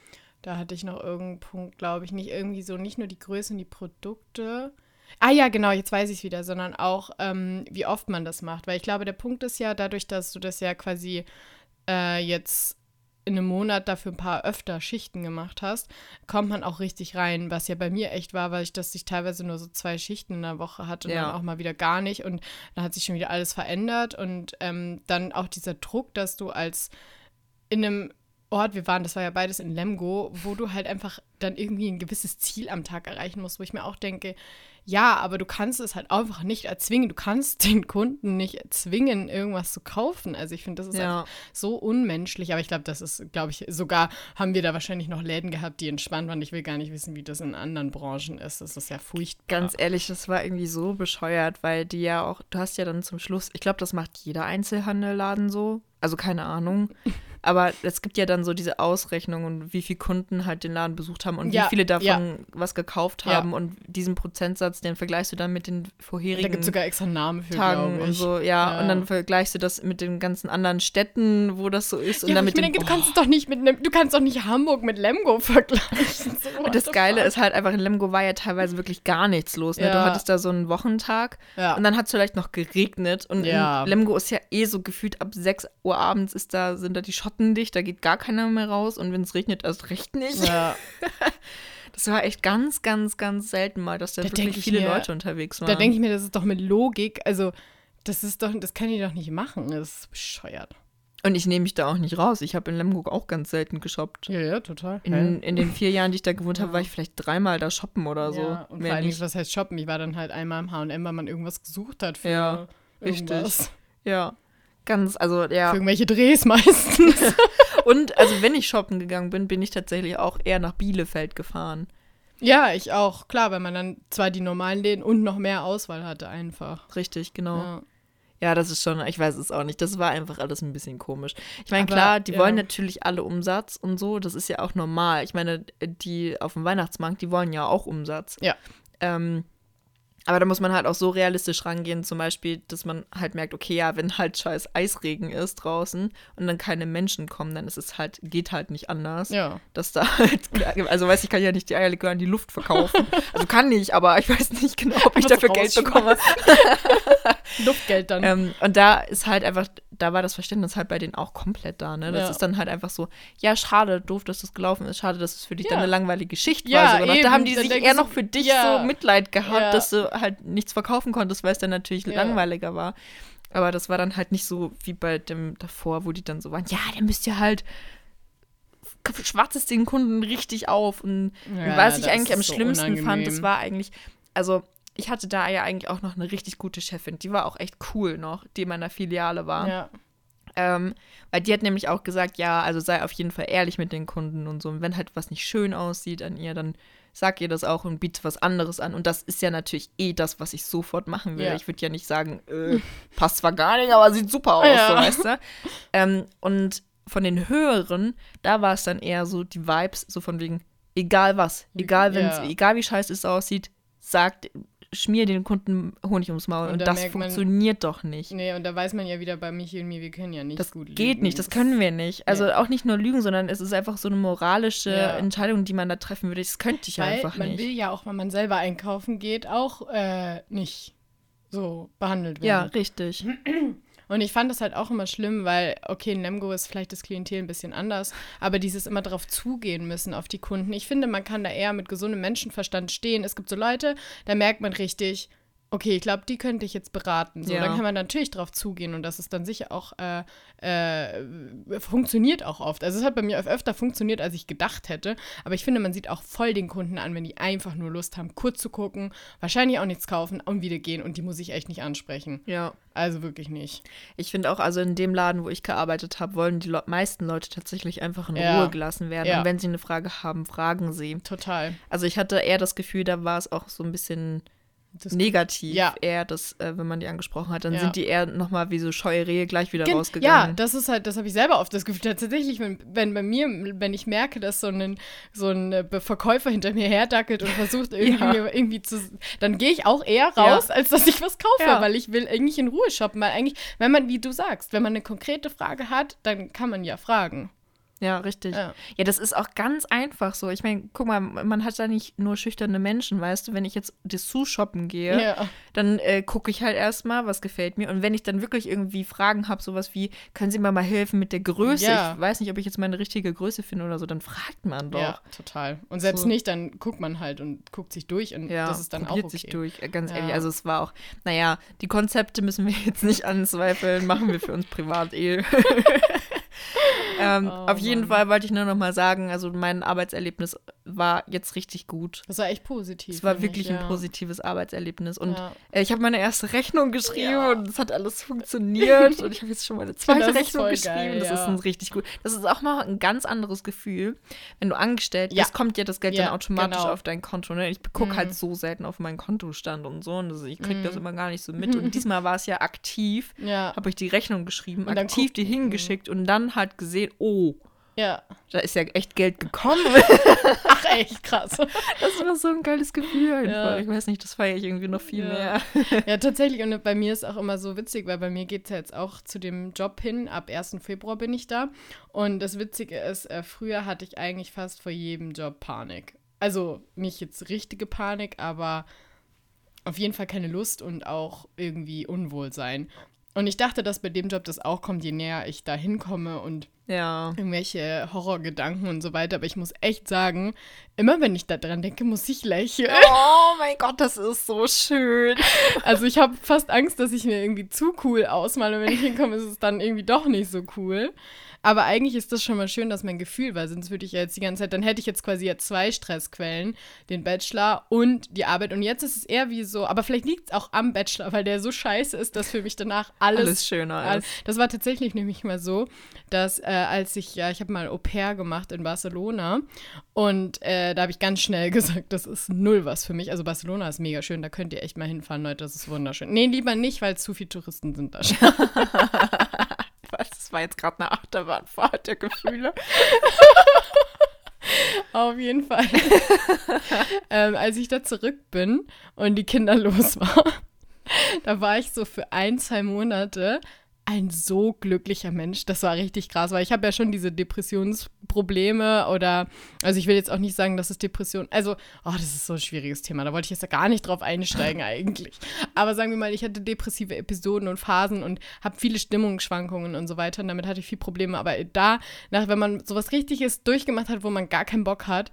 B: Da hatte ich noch irgendeinen Punkt, glaube ich, nicht irgendwie so, nicht nur die Größe und die Produkte. Ah ja, genau, jetzt weiß ich es wieder, sondern auch, ähm, wie oft man das macht. Weil ich glaube, der Punkt ist ja dadurch, dass du das ja quasi äh, jetzt in einem Monat dafür ein paar öfter Schichten gemacht hast, kommt man auch richtig rein, was ja bei mir echt war, weil ich, dass ich teilweise nur so zwei Schichten in der Woche hatte und
A: Ja.
B: dann auch mal wieder gar nicht und dann hat sich schon wieder alles verändert und ähm, dann auch dieser Druck, dass du als in einem Ort, wir waren, das war ja beides in Lemgo, wo du halt einfach dann irgendwie ein gewisses Ziel am Tag erreichen musst, wo ich mir auch denke, ja, aber du kannst es halt einfach nicht erzwingen. Du kannst den Kunden nicht erzwingen, irgendwas zu kaufen. Also ich finde, das ist
A: Ja.
B: einfach so unmenschlich. Aber ich glaube, das ist, glaube ich, sogar haben wir da wahrscheinlich noch Läden gehabt, die entspannt waren. Ich will gar nicht wissen, wie das in anderen Branchen ist. Das ist ja furchtbar.
A: Ganz ehrlich, das war irgendwie so bescheuert, weil die ja auch, du hast ja dann zum Schluss, ich glaube, das macht jeder Einzelhandelladen so, also keine Ahnung. Aber es gibt ja dann so diese Ausrechnung und wie viele Kunden halt den Laden besucht haben und
B: Ja,
A: wie viele davon
B: ja.
A: was gekauft haben und diesen Prozentsatz, den vergleichst du dann mit den
B: da
A: vorherigen
B: gibt es sogar extra Namen für,
A: Tagen und so, ja,
B: Ja.
A: Und dann vergleichst du das mit den ganzen anderen Städten, wo das so ist. und
B: Ja,
A: mit
B: ich denke, du kannst es doch nicht mit du kannst doch nicht Hamburg mit Lemgo vergleichen. So,
A: Und das Geile ist halt einfach, in Lemgo war ja teilweise wirklich gar nichts los. Ne? Du hattest da so einen Wochentag und dann hat es vielleicht noch geregnet. Und Lemgo ist ja eh so gefühlt, ab 6 Uhr abends ist da, sind da die Schotten dicht, da geht gar keiner mehr raus und wenn es regnet, erst recht nicht.
B: ja.
A: Das war echt ganz, ganz, ganz selten mal, dass da,
B: Da
A: wirklich
B: ich
A: viele
B: mir-
A: Leute unterwegs waren.
B: Da denke ich mir, das ist doch mit Logik, also das ist doch, das kann die doch nicht machen. Das ist bescheuert.
A: und ich nehme mich da auch nicht raus. Ich habe in Lemgo auch ganz selten geshoppt.
B: Ja, ja, total.
A: In, in den vier Jahren, die ich da gewohnt habe,
B: Ja.
A: war ich vielleicht dreimal da shoppen oder so.
B: ja, und
A: Mehr
B: vor allem,
A: nicht.
B: was heißt shoppen? Ich war dann halt einmal im H&M, weil man irgendwas gesucht hat für
A: Ja, richtig.
B: irgendwas.
A: Ja, ganz, also ja.
B: Für irgendwelche Drehs meistens.
A: Und also wenn ich shoppen gegangen bin, bin ich tatsächlich auch eher nach Bielefeld gefahren.
B: ja, ich auch. Klar, weil man dann zwar die normalen Läden und noch mehr Auswahl hatte einfach.
A: Richtig, genau. Ja.
B: Ja.
A: das ist schon, ich weiß es auch nicht. Das war einfach alles ein bisschen komisch. Ich meine, klar, die
B: ja.
A: wollen natürlich alle Umsatz und so. Das ist ja auch normal. Ich meine, die auf dem Weihnachtsmarkt, die wollen ja auch Umsatz.
B: Ja.
A: Ähm, aber da muss man halt auch so realistisch rangehen, zum Beispiel, dass man halt merkt, okay, ja, wenn halt scheiß Eisregen ist draußen und dann keine Menschen kommen, dann ist es halt, geht halt nicht anders.
B: Ja.
A: dass da halt, also weiß ich, kann ja nicht die Eierlikör in die Luft verkaufen. Also kann ich, aber ich weiß nicht genau, ob ich
B: so
A: dafür Geld bekomme.
B: Luftgeld dann.
A: Ähm, und da ist halt einfach, da war das Verständnis halt bei denen auch komplett da, ne? Das
B: Ja.
A: ist dann halt einfach so, ja, schade, doof, dass das gelaufen ist, schade, dass es für dich
B: Ja.
A: dann eine langweilige Geschichte
B: Ja,
A: war.
B: Eben.
A: Da haben die
B: Dann
A: sich eher noch
B: so,
A: für dich so Mitleid gehabt, dass du halt nichts verkaufen konntest, weil es dann natürlich
B: Ja.
A: langweiliger war. Aber das war dann halt nicht so wie bei dem davor, wo die dann so waren, ja, dann müsst ihr halt schwarz es den Kunden richtig auf. Und
B: Ja,
A: was ich eigentlich am
B: so
A: schlimmsten fand, das
B: unangenehm.
A: war eigentlich, also ich hatte da ja eigentlich auch noch eine richtig gute Chefin, die war auch echt cool noch, die in meiner Filiale war.
B: ja.
A: Ähm, weil die hat nämlich auch gesagt, ja, also sei auf jeden Fall ehrlich mit den Kunden und so. Und wenn halt was nicht schön aussieht an ihr, dann sag ihr das auch und biete was anderes an. Und das ist ja natürlich eh das, was ich sofort machen will.
B: Ja.
A: Ich würde ja nicht sagen, äh, passt zwar gar nicht, aber sieht super aus,
B: Ja.
A: so, weißt du? Ähm, und von den höheren, da war es dann eher so die Vibes, so von wegen, egal was, egal wenn's,
B: Ja.
A: egal wie scheiße es aussieht, sagt, schmier den Kunden Honig ums Maul.
B: Und
A: Und,
B: da
A: das
B: merkt man-
A: funktioniert doch nicht.
B: Nee, und da weiß man ja wieder bei Michi und mir, wir können ja nicht
A: Das
B: gut
A: geht
B: lügen.
A: nicht, das können wir nicht. Also
B: Nee.
A: auch nicht nur lügen, sondern es ist einfach so eine moralische
B: Ja.
A: Entscheidung, die man da treffen würde. Das könnte ich
B: Weil
A: einfach
B: man
A: nicht.
B: will ja auch, wenn man selber einkaufen geht, auch äh, nicht so behandelt
A: ja,
B: werden.
A: richtig.
B: Und ich fand das halt auch immer schlimm, weil, okay, in Lemgo ist vielleicht das Klientel ein bisschen anders, aber dieses immer darauf zugehen müssen auf die Kunden. Ich finde, man kann da eher mit gesundem Menschenverstand stehen. Es gibt so Leute, da merkt man richtig, okay, ich glaube, die könnte ich jetzt beraten. So,
A: Ja.
B: Dann kann man natürlich drauf zugehen und das ist dann sicher auch, äh, äh, funktioniert auch oft. Also es hat bei mir öfter funktioniert, als ich gedacht hätte. Aber ich finde, man sieht auch voll den Kunden an, wenn die einfach nur Lust haben, kurz zu gucken, wahrscheinlich auch nichts kaufen und wieder gehen und die muss ich echt nicht ansprechen.
A: Ja.
B: Also wirklich nicht.
A: Ich finde auch, also in dem Laden, wo ich gearbeitet habe, wollen die Le meisten Leute tatsächlich einfach in
B: Ja.
A: Ruhe gelassen werden.
B: Ja.
A: Und wenn sie eine Frage haben, fragen sie.
B: Total.
A: Also ich hatte eher das Gefühl, da war es auch so ein bisschen
B: Das
A: negativ,
B: Ja.
A: eher, das, äh, wenn man die angesprochen hat. Dann
B: Ja.
A: sind die eher nochmal wie so scheue Rehe gleich wieder
B: Gen-
A: rausgegangen.
B: Ja, das ist halt, das habe ich selber oft das Gefühl. Tatsächlich, wenn, wenn bei mir, wenn ich merke, dass so ein, so ein äh, Verkäufer hinter mir herdackelt und versucht irgendwie,
A: Ja.
B: irgendwie zu, dann gehe ich auch eher raus, als dass ich was kaufe, weil ich will eigentlich in Ruhe shoppen. Weil eigentlich, wenn man, wie du sagst, wenn man eine konkrete Frage hat, dann kann man ja fragen.
A: Ja, richtig. Ja. ja. das ist auch ganz einfach so. Ich meine, guck mal, man hat da nicht nur schüchterne Menschen, weißt du, wenn ich jetzt Dessous shoppen gehe, ja. dann äh, gucke ich halt erstmal, was gefällt mir. Und wenn ich dann wirklich irgendwie Fragen habe, sowas wie, können Sie mir mal helfen mit der Größe? Ja. Ich weiß nicht, ob ich jetzt meine richtige Größe finde oder so, dann fragt man doch. Ja,
B: total. Und selbst so. nicht, dann guckt man halt und guckt sich durch und ja, das ist dann auch okay. sich
A: durch, äh, ganz ehrlich. Also es war auch, naja, die Konzepte müssen wir jetzt nicht anzweifeln, machen wir für uns privat eh. ähm, oh, auf jeden Fall wollte ich nur noch mal sagen, also mein Arbeitserlebnis war jetzt richtig gut.
B: Das war echt positiv.
A: Es war wirklich ich, ja. ein positives Arbeitserlebnis. Und ja. äh, ich habe meine erste Rechnung geschrieben ja. und es hat alles funktioniert. und ich habe jetzt schon meine zweite Rechnung geschrieben. Geil, das ist ein richtig gut. Das ist auch noch ein ganz anderes Gefühl. Wenn du angestellt bist, kommt ja das Geld dann automatisch genau. auf dein Konto. Ne? Ich gucke halt mhm. halt so selten auf meinen Kontostand und so. Und ich kriege mhm. das immer gar nicht so mit. Und diesmal war es ja aktiv. Habe ich die Rechnung geschrieben, aktiv die hingeschickt und dann halt gesehen, oh, ja. Da ist ja echt Geld gekommen.
B: Ach, echt krass.
A: Das war so ein geiles Gefühl. Ja. Ich weiß nicht, das feiere ich irgendwie noch viel ja. mehr.
B: Ja, tatsächlich. Und bei mir ist auch immer so witzig, weil bei mir geht es ja jetzt auch zu dem Job hin. Ab 1. Februar bin ich da. Und das Witzige ist, äh, früher hatte ich eigentlich fast vor jedem Job Panik. Also nicht jetzt richtige Panik, aber auf jeden Fall keine Lust und auch irgendwie Unwohlsein. Und ich dachte, dass bei dem Job das auch kommt, je näher ich da hinkomme und ja. irgendwelche Horrorgedanken und so weiter. Aber ich muss echt sagen, immer wenn ich da dran denke, muss ich lächeln.
A: Oh mein Gott, das ist so schön.
B: Also ich habe fast Angst, dass ich mir irgendwie zu cool ausmale. Wenn ich hinkomme, ist es dann irgendwie doch nicht so cool. Aber eigentlich ist das schon mal schön, dass mein Gefühl war, sonst würde ich ja jetzt die ganze Zeit, dann hätte ich jetzt quasi ja zwei Stressquellen, den Bachelor und die Arbeit. Und jetzt ist es eher wie so, aber vielleicht liegt es auch am Bachelor, weil der so scheiße ist, dass für mich danach alles,
A: alles schöner ist.
B: Das war tatsächlich nämlich mal so, dass äh, als ich, ja, ich habe mal Au pair gemacht in Barcelona und äh, da habe ich ganz schnell gesagt, das ist null was für mich. Also Barcelona ist mega schön, da könnt ihr echt mal hinfahren, Leute, das ist wunderschön. Nee, lieber nicht, weil zu viele Touristen sind da schon.
A: Das war jetzt gerade eine Achterbahnfahrt der Gefühle.
B: Auf jeden Fall. ähm, als ich da zurück bin und die Kinder los waren, da war ich so für ein, zwei Monate ein so glücklicher Mensch. Das war richtig krass, weil ich habe ja schon diese Depressionsprobleme oder, also ich will jetzt auch nicht sagen, dass es Depression, also, oh, das ist so ein schwieriges Thema, da wollte ich jetzt ja gar nicht drauf einsteigen eigentlich. Aber sagen wir mal, ich hatte depressive Episoden und Phasen und habe viele Stimmungsschwankungen und so weiter und damit hatte ich viel Probleme. Aber da, nach, wenn man sowas Richtiges durchgemacht hat, wo man gar keinen Bock hat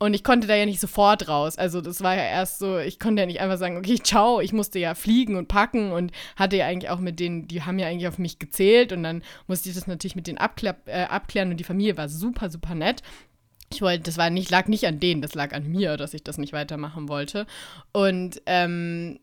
B: und ich konnte da ja nicht sofort raus. Also das war ja erst so, ich konnte ja nicht einfach sagen, okay, ciao, ich musste ja fliegen und packen und hatte ja eigentlich auch mit denen, die haben ja eigentlich auf mich gezählt und dann musste ich das natürlich mit denen abklär, äh, abklären und die Familie war super, super nett. Ich wollte, das war nicht, lag nicht an denen, das lag an mir, dass ich das nicht weitermachen wollte. Und ähm,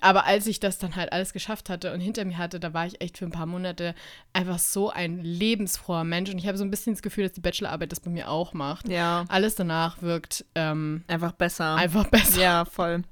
B: aber als ich das dann halt alles geschafft hatte und hinter mir hatte, da war ich echt für ein paar Monate einfach so ein lebensfroher Mensch. Und ich habe so ein bisschen das Gefühl, dass die Bachelorarbeit das bei mir auch macht. Ja. Alles danach wirkt ähm,
A: einfach besser.
B: Einfach besser.
A: Ja, voll.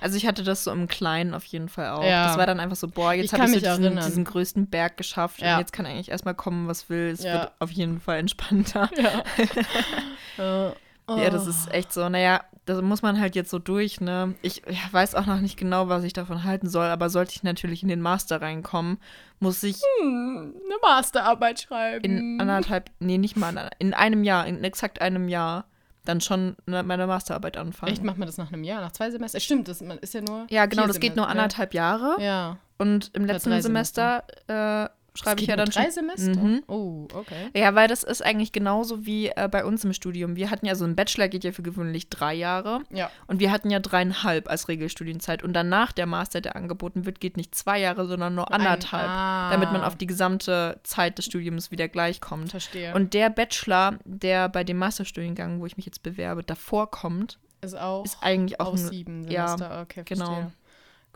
A: Also ich hatte das so im Kleinen auf jeden Fall auch. Ja. Das war dann einfach so, boah, jetzt habe ich so diesen, diesen, größten Berg geschafft ja. und jetzt kann eigentlich erstmal kommen, was will. Es ja. wird auf jeden Fall entspannter. Ja. Oh. Ja, das ist echt so. Naja, das muss man halt jetzt so durch, ne? Ich weiß auch noch nicht genau, was ich davon halten soll, aber sollte ich natürlich in den Master reinkommen, muss ich
B: hm, eine Masterarbeit schreiben.
A: In anderthalb, nee, nicht mal, in einem Jahr, in exakt einem Jahr dann schon meine Masterarbeit anfangen.
B: Echt, macht man das nach einem Jahr, nach zwei Semestern? Stimmt, das ist ja nur.
A: Ja, genau, das Semester, geht nur anderthalb Jahre. Ja. Und im letzten Semester, Semester. Äh, schreibe ich ja dann
B: drei schon. Semester? Mhm. Oh, okay.
A: Ja, weil das ist eigentlich genauso wie äh, bei uns im Studium. Wir hatten ja so ein Bachelor geht ja für gewöhnlich drei Jahre. Ja. Und wir hatten ja dreieinhalb als Regelstudienzeit. Und danach der Master, der angeboten wird, geht nicht zwei Jahre, sondern nur anderthalb. Ein, ah. Damit man auf die gesamte Zeit des Studiums wieder gleichkommt.
B: Verstehe.
A: Und der Bachelor, der bei dem Masterstudiengang, wo ich mich jetzt bewerbe, davor kommt,
B: ist auch
A: ist eigentlich auch,
B: auch ein, sieben Semester. Ja, okay,
A: genau. verstehe. genau.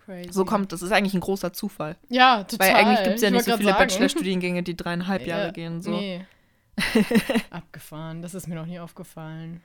A: Crazy. So kommt das. ist eigentlich ein großer Zufall.
B: Ja, total.
A: Weil eigentlich gibt es ja nicht so viele Bachelorstudiengänge, die dreieinhalb Jahre ja, gehen. So. Nee.
B: Abgefahren. Das ist mir noch nie aufgefallen.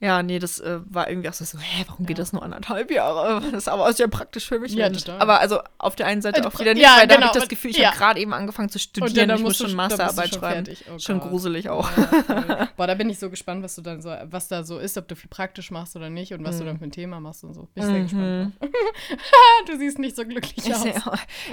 A: Ja, nee, das äh, war irgendwie auch so, so, hä, warum geht das nur anderthalb Jahre? Das ist aber sehr praktisch für mich.
B: Ja,
A: nicht.
B: total.
A: Aber also auf der einen Seite
B: Also,
A: auch wieder nicht,
B: ja,
A: weil da
B: genau,
A: habe ich das
B: und-
A: Gefühl, ich
B: ja.
A: habe gerade eben angefangen zu
B: Und
A: studieren,
B: dann
A: ich muss schon
B: du
A: Masterarbeit
B: schon
A: schreiben.
B: Oh
A: schon gruselig auch.
B: Ja. Boah, da bin ich so gespannt, was du dann so, was da so ist, ob du viel praktisch machst oder nicht und was du dann für ein Thema machst und so. Bin ich sehr gespannt. drauf. du siehst nicht so glücklich
A: Ich
B: aus.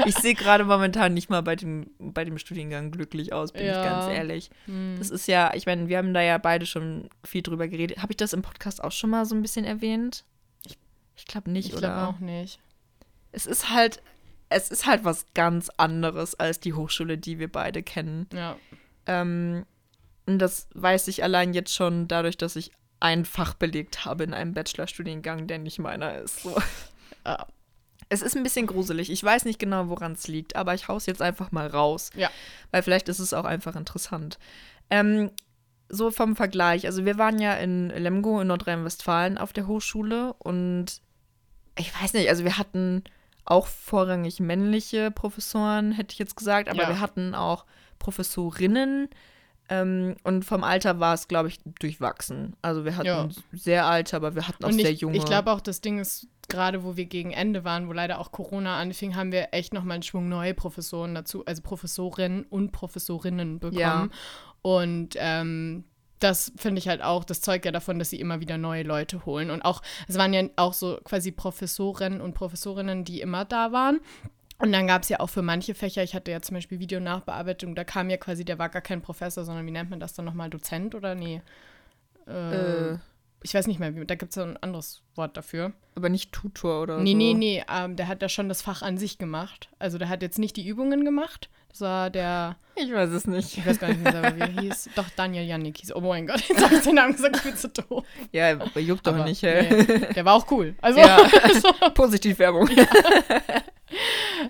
A: ich sehe gerade momentan nicht mal bei dem, bei dem Studiengang glücklich aus, bin ich
B: Ja.
A: ganz ehrlich.
B: Hm.
A: Das ist ja, ich meine, wir haben da ja beide schon viel drüber geredet. Habe ich das im Podcast auch schon mal so ein bisschen erwähnt? Ich glaube nicht,
B: Ich
A: oder?
B: glaube auch nicht.
A: Es ist halt, es ist halt was ganz anderes als die Hochschule, die wir beide kennen.
B: Ja.
A: Ähm, und das weiß ich allein jetzt schon dadurch, dass ich ein Fach belegt habe in einem Bachelorstudiengang, der nicht meiner ist. So.
B: Ah.
A: Es ist ein bisschen gruselig. Ich weiß nicht genau, woran es liegt, aber ich hau's jetzt einfach mal raus.
B: Ja.
A: Weil vielleicht ist es auch einfach interessant. Ähm, so vom Vergleich. Also wir waren ja in Lemgo in Nordrhein-Westfalen auf der Hochschule und ich weiß nicht, also wir hatten auch vorrangig männliche Professoren, hätte ich jetzt gesagt, aber
B: Ja.
A: wir hatten auch Professorinnen ähm, und vom Alter war es, glaube ich, durchwachsen. Also wir hatten
B: Ja.
A: sehr alte, aber wir hatten auch
B: Und
A: sehr
B: ich,
A: junge.
B: ich glaube auch, das Ding ist, gerade wo wir gegen Ende waren, wo leider auch Corona anfing, haben wir echt nochmal einen Schwung neue Professoren dazu, also Professorinnen und Professorinnen bekommen.
A: Ja.
B: Und ähm, das finde ich halt auch, das zeugt ja davon, dass sie immer wieder neue Leute holen. Und auch, es waren ja auch so quasi Professoren und Professorinnen, die immer da waren. Und dann gab es ja auch für manche Fächer, ich hatte ja zum Beispiel Videonachbearbeitung, da kam ja quasi, der war gar kein Professor, sondern wie nennt man das dann nochmal, Dozent oder nee? Äh,
A: äh,
B: ich weiß nicht mehr, wie, da gibt es ja ein anderes Wort dafür.
A: aber nicht Tutor oder
B: Nee,
A: so.
B: nee, nee, ähm, der hat ja schon das Fach an sich gemacht. Also der hat jetzt nicht die Übungen gemacht. Das war der,
A: Ich weiß es nicht.
B: ich weiß gar nicht mehr selber, wie er hieß. Doch, Daniel Jannik hieß. Oh mein Gott, jetzt habe ich den Namen gesagt, ich bin zu doof.
A: Ja, juckt doch
B: Aber
A: nicht, hä?
B: nee, der war auch cool. Also,
A: Ja, Positivwerbung.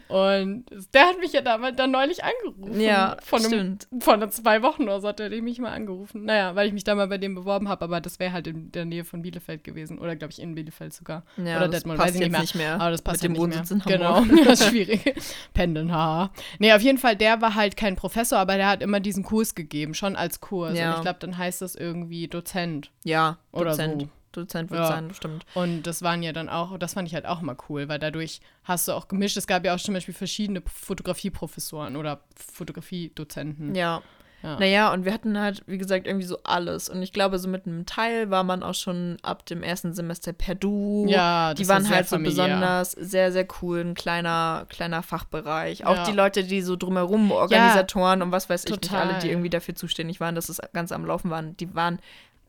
B: und der hat mich ja damals dann neulich angerufen.
A: Ja,
B: von einem,
A: stimmt.
B: Vor zwei Wochen oder so hat er mich mal angerufen. Naja, weil ich mich da mal bei dem beworben habe, aber das wäre halt in der Nähe von Bielefeld gewesen. Oder glaube ich in Bielefeld sogar.
A: Ja,
B: Oder
A: das
B: Detmold,
A: passt
B: weiß ich nicht mehr.
A: nicht mehr.
B: Aber das passt
A: Mit dem
B: nicht
A: Wohnsitz
B: mehr.
A: in Hamburg.
B: Genau, das ist schwierig. Pendeln, haha. Nee, auf jeden Fall, der war halt kein Professor, aber der hat immer diesen Kurs gegeben, schon als Kurs.
A: Ja.
B: Und ich glaube, dann heißt das irgendwie Dozent.
A: Ja,
B: Oder
A: Dozent.
B: so.
A: Dozent wird
B: Ja.
A: sein, stimmt.
B: Und das waren ja dann auch, das fand ich halt auch immer cool, weil dadurch hast du auch gemischt. Es gab ja auch zum Beispiel verschiedene Fotografieprofessoren oder Fotografiedozenten.
A: Ja.
B: Ja.
A: Naja, und wir hatten halt, wie gesagt, irgendwie so alles. Und ich glaube, so mit einem Teil war man auch schon ab dem ersten Semester per Du.
B: Ja,
A: die
B: das war
A: waren halt so
B: familiär.
A: besonders sehr, sehr cool. Ein kleiner, kleiner Fachbereich. Auch
B: Ja.
A: die Leute, die so drumherum, Organisatoren und was weiß ich nicht, alle, die irgendwie dafür zuständig waren, dass es ganz am Laufen waren, die waren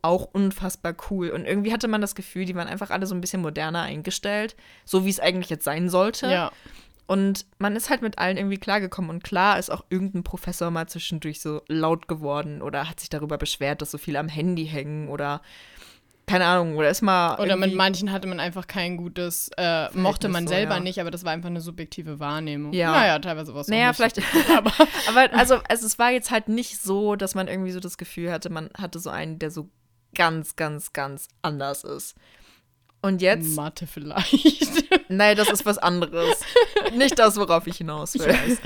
A: auch unfassbar cool. Und irgendwie hatte man das Gefühl, die waren einfach alle so ein bisschen moderner eingestellt. So wie es eigentlich jetzt sein sollte.
B: Ja,
A: Und man ist halt mit allen irgendwie klargekommen. Und klar ist auch irgendein Professor mal zwischendurch so laut geworden oder hat sich darüber beschwert, dass so viele am Handy hängen oder keine Ahnung, oder ist mal.
B: Oder mit manchen hatte man einfach kein gutes, äh, mochte man
A: so,
B: selber
A: ja.
B: nicht, aber das war einfach eine subjektive Wahrnehmung.
A: Ja.
B: Naja, teilweise war es
A: Naja, vielleicht.
B: aber
A: aber also, also, es war jetzt halt nicht so, dass man irgendwie so das Gefühl hatte, man hatte so einen, der so ganz, ganz, ganz anders ist. Und jetzt,
B: Mathe vielleicht.
A: nein, das ist was anderes. nicht das, worauf ich hinaus will.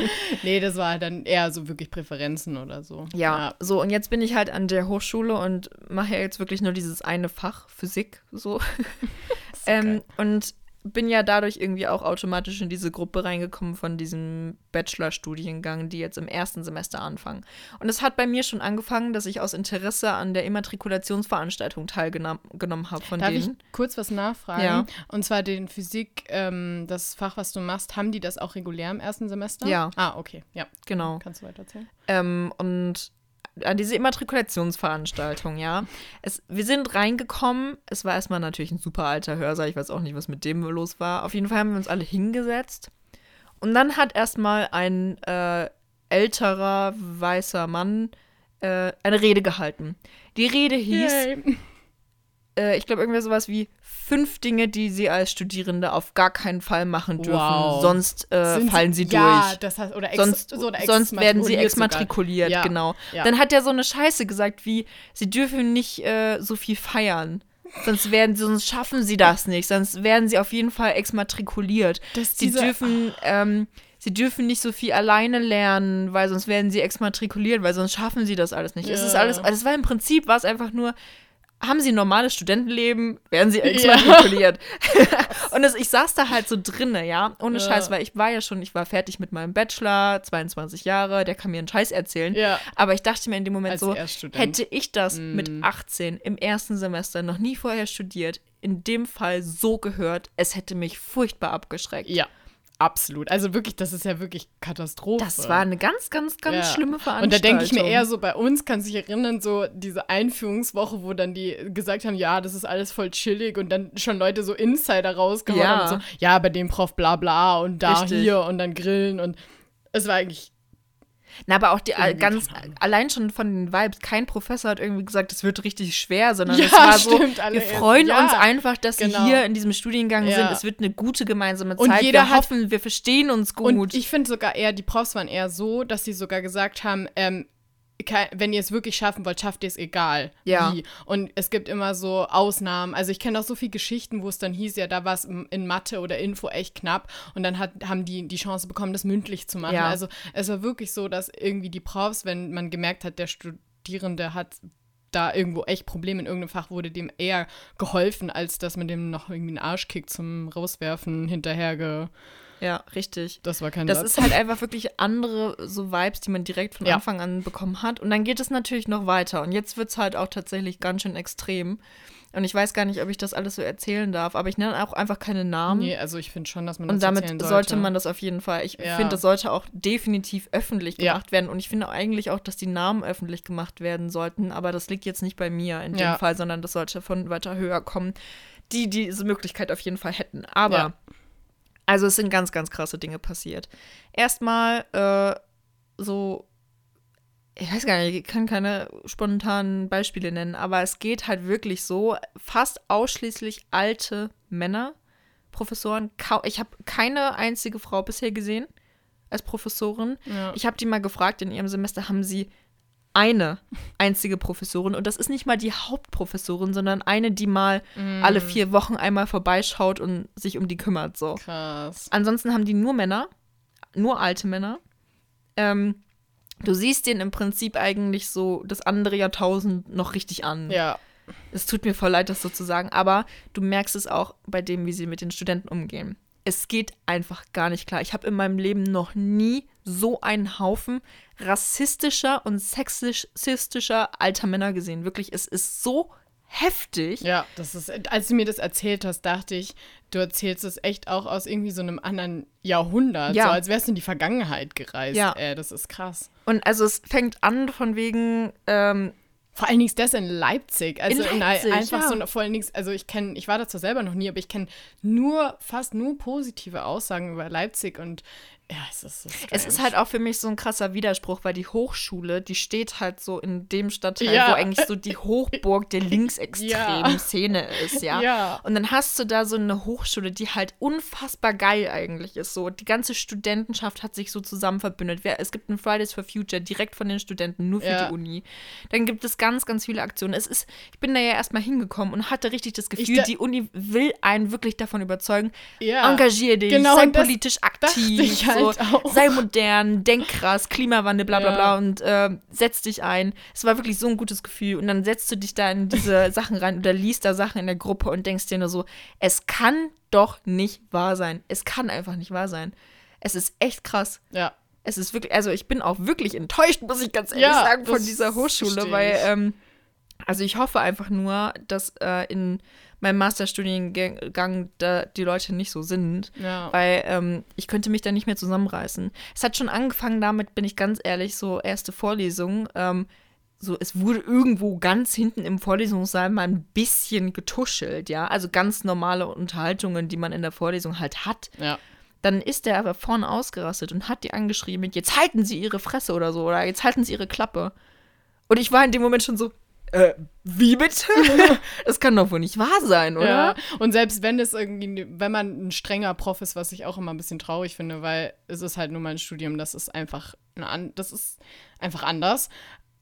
B: nee, das war dann eher so wirklich Präferenzen oder so.
A: Ja, so und jetzt bin ich halt an der Hochschule und mache ja jetzt wirklich nur dieses eine Fach Physik so. ähm, und bin ja dadurch irgendwie auch automatisch in diese Gruppe reingekommen von diesem Bachelorstudiengang, die jetzt im ersten Semester anfangen. Und es hat bei mir schon angefangen, dass ich aus Interesse an der Immatrikulationsveranstaltung teilgenommen habe von
B: Darf
A: denen.
B: ich kurz was nachfragen?
A: Ja.
B: Und zwar den Physik, ähm, das Fach, was du machst, haben die das auch regulär im ersten Semester?
A: Ja.
B: Ah, okay. Ja.
A: Genau.
B: Kannst du weiter erzählen?
A: Ähm, und an diese Immatrikulationsveranstaltung, ja. Es, wir sind reingekommen. Es war erstmal natürlich ein super alter Hörsaal. Ich weiß auch nicht, was mit dem los war. Auf jeden Fall haben wir uns alle hingesetzt. Und dann hat erstmal ein äh, älterer, weißer Mann äh, eine Rede gehalten. Die Rede hieß,
B: Yay.
A: Äh, ich glaube, irgendwie sowas wie fünf Dinge, die sie als Studierende auf gar keinen Fall machen dürfen.
B: Wow.
A: Sonst äh, fallen sie
B: ja,
A: durch
B: das heißt, oder ex,
A: sonst,
B: so, oder
A: sonst werden sie
B: exmatrikuliert Ja,
A: genau.
B: ja.
A: Dann hat er so eine Scheiße gesagt wie, sie dürfen nicht äh, so viel feiern. Sonst werden sie, sonst schaffen sie das nicht. Sonst werden sie auf jeden Fall exmatrikuliert. Sie dürfen, ähm, sie dürfen nicht so viel alleine lernen, weil sonst werden sie exmatrikuliert, weil sonst schaffen sie das alles nicht. Es ist
B: Ja.
A: alles, also es war im Prinzip war es einfach nur haben sie ein normales Studentenleben, werden sie exmatrikuliert. Ja. und das, ich saß da halt so drinne, ja, ohne ja. Scheiß, weil ich war ja schon, ich war fertig mit meinem Bachelor, 22 Jahre, der kann mir einen Scheiß erzählen. Ja. Aber ich dachte mir in dem Moment Als so, hätte ich das mm. mit 18 im ersten Semester noch nie vorher studiert, in dem Fall so gehört, es hätte mich furchtbar abgeschreckt.
B: Ja. Absolut. Also wirklich, das ist ja wirklich Katastrophe.
A: Das war eine ganz, ganz, ganz ja. schlimme Veranstaltung. Und da
B: denke ich mir eher so, bei uns kann sich erinnern, so diese Einführungswoche, wo dann die gesagt haben, ja, das ist alles voll chillig und dann schon Leute so Insider rausgehauen ja. haben, so, ja, bei dem Prof bla bla und da Richtig. hier und dann grillen und es war eigentlich
A: na, aber auch die irgendwie ganz allein schon von den Vibes. Kein Professor hat irgendwie gesagt, es wird richtig schwer, sondern ja, es war stimmt, so, wir freuen ja, uns einfach, dass genau. sie hier in diesem Studiengang ja. sind. Es wird eine gute gemeinsame Zeit. Und jeder wir hoffen, wir verstehen uns gut. Und
B: ich finde sogar eher, die Profs waren eher so, dass sie sogar gesagt haben, ähm, wenn ihr es wirklich schaffen wollt, schafft ihr es egal ja. wie. Und es gibt immer so Ausnahmen. Also ich kenne auch so viele Geschichten, wo es dann hieß, ja, da war es in Mathe oder Info echt knapp und dann hat, haben die die Chance bekommen, das mündlich zu machen. Ja. Also es war wirklich so, dass irgendwie die Profs, wenn man gemerkt hat, der Studierende hat da irgendwo echt Probleme in irgendeinem Fach, wurde dem eher geholfen, als dass man dem noch irgendwie einen Arschkick zum Rauswerfen hinterher ge
A: ja, richtig.
B: Das war kein
A: Das
B: Satz.
A: ist halt einfach wirklich andere so Vibes, die man direkt von ja. Anfang an bekommen hat. Und dann geht es natürlich noch weiter. Und jetzt wird es halt auch tatsächlich ganz schön extrem. Und ich weiß gar nicht, ob ich das alles so erzählen darf, aber ich nenne auch einfach keine Namen.
B: Nee, also ich finde schon, dass man
A: das Und damit sollte. sollte. man das auf jeden Fall. Ich ja. finde, das sollte auch definitiv öffentlich gemacht ja. werden. Und ich finde eigentlich auch, dass die Namen öffentlich gemacht werden sollten. Aber das liegt jetzt nicht bei mir in dem ja. Fall, sondern das sollte von weiter höher kommen, die diese Möglichkeit auf jeden Fall hätten. Aber also es sind ganz, ganz krasse Dinge passiert. Erstmal äh, so, ich weiß gar nicht, ich kann keine spontanen Beispiele nennen, aber es geht halt wirklich so, fast ausschließlich alte Männer, Professoren. Ich habe keine einzige Frau bisher gesehen als Professorin. Ja. Ich habe die mal gefragt in ihrem Semester, haben sie eine einzige Professorin und das ist nicht mal die Hauptprofessorin, sondern eine, die mal mm. alle vier Wochen einmal vorbeischaut und sich um die kümmert. So.
B: Krass.
A: Ansonsten haben die nur Männer, nur alte Männer. Ähm, du siehst denen im Prinzip eigentlich so das andere Jahrtausend noch richtig an.
B: Ja.
A: Es tut mir voll leid, das so zu sagen, aber du merkst es auch bei dem, wie sie mit den Studenten umgehen. Es geht einfach gar nicht klar. Ich habe in meinem Leben noch nie so einen Haufen rassistischer und sexistischer alter Männer gesehen. Wirklich, es ist so heftig.
B: Ja, das ist, als du mir das erzählt hast, dachte ich, du erzählst es echt auch aus irgendwie so einem anderen Jahrhundert, ja. so als wärst du in die Vergangenheit gereist. Ja. Äh, das ist krass.
A: Und also es fängt an von wegen, ähm,
B: vor allen Dingen das in Leipzig. Also in Leipzig, in einfach ja. so vor allen Dingen, also ich kenne, ich war da zwar selber noch nie, aber ich kenne nur, fast nur positive Aussagen über Leipzig und ja, es ist so
A: Es ist halt auch für mich so ein krasser Widerspruch, weil die Hochschule, die steht halt so in dem Stadtteil, ja. wo eigentlich so die Hochburg der linksextremen ja. Szene ist, ja?
B: ja.
A: Und dann hast du da so eine Hochschule, die halt unfassbar geil eigentlich ist. So, die ganze Studentenschaft hat sich so zusammen verbündet. Es gibt ein Fridays for Future direkt von den Studenten, nur für die Uni. Dann gibt es ganz, ganz viele Aktionen. Es ist, ich bin da ja erstmal hingekommen und hatte richtig das Gefühl, die Uni will einen wirklich davon überzeugen, engagier dich, genau, sei politisch aktiv. Halt so, auch. sei modern, denk krass, Klimawandel, bla bla ja. bla und äh, setz dich ein. Es war wirklich so ein gutes Gefühl. Und dann setzt du dich da in diese Sachen rein oder liest da Sachen in der Gruppe und denkst dir nur so, es kann doch nicht wahr sein. Es kann einfach nicht wahr sein. Es ist echt krass.
B: Ja.
A: Es ist wirklich, also ich bin auch wirklich enttäuscht, muss ich ganz ehrlich ja, sagen, von dieser Hochschule, weil, ähm, also ich hoffe einfach nur, dass äh, in meinem Masterstudiengang da die Leute nicht so sind,
B: ja.
A: weil ähm, ich könnte mich da nicht mehr zusammenreißen. Es hat schon angefangen damit, bin ich ganz ehrlich, so erste Vorlesung. Ähm, so, es wurde irgendwo ganz hinten im Vorlesungssaal mal ein bisschen getuschelt, ja. Also ganz normale Unterhaltungen, die man in der Vorlesung halt hat.
B: Ja.
A: Dann ist der aber vorne ausgerastet und hat die angeschrieben mit, jetzt halten Sie Ihre Fresse oder so, oder jetzt halten Sie Ihre Klappe. Und ich war in dem Moment schon so, äh, wie bitte? das kann doch wohl nicht wahr sein, oder? Ja,
B: und selbst wenn es irgendwie, wenn man ein strenger Prof ist, was ich auch immer ein bisschen traurig finde, weil es ist halt nur mein Studium, das ist einfach, eine, das ist einfach anders.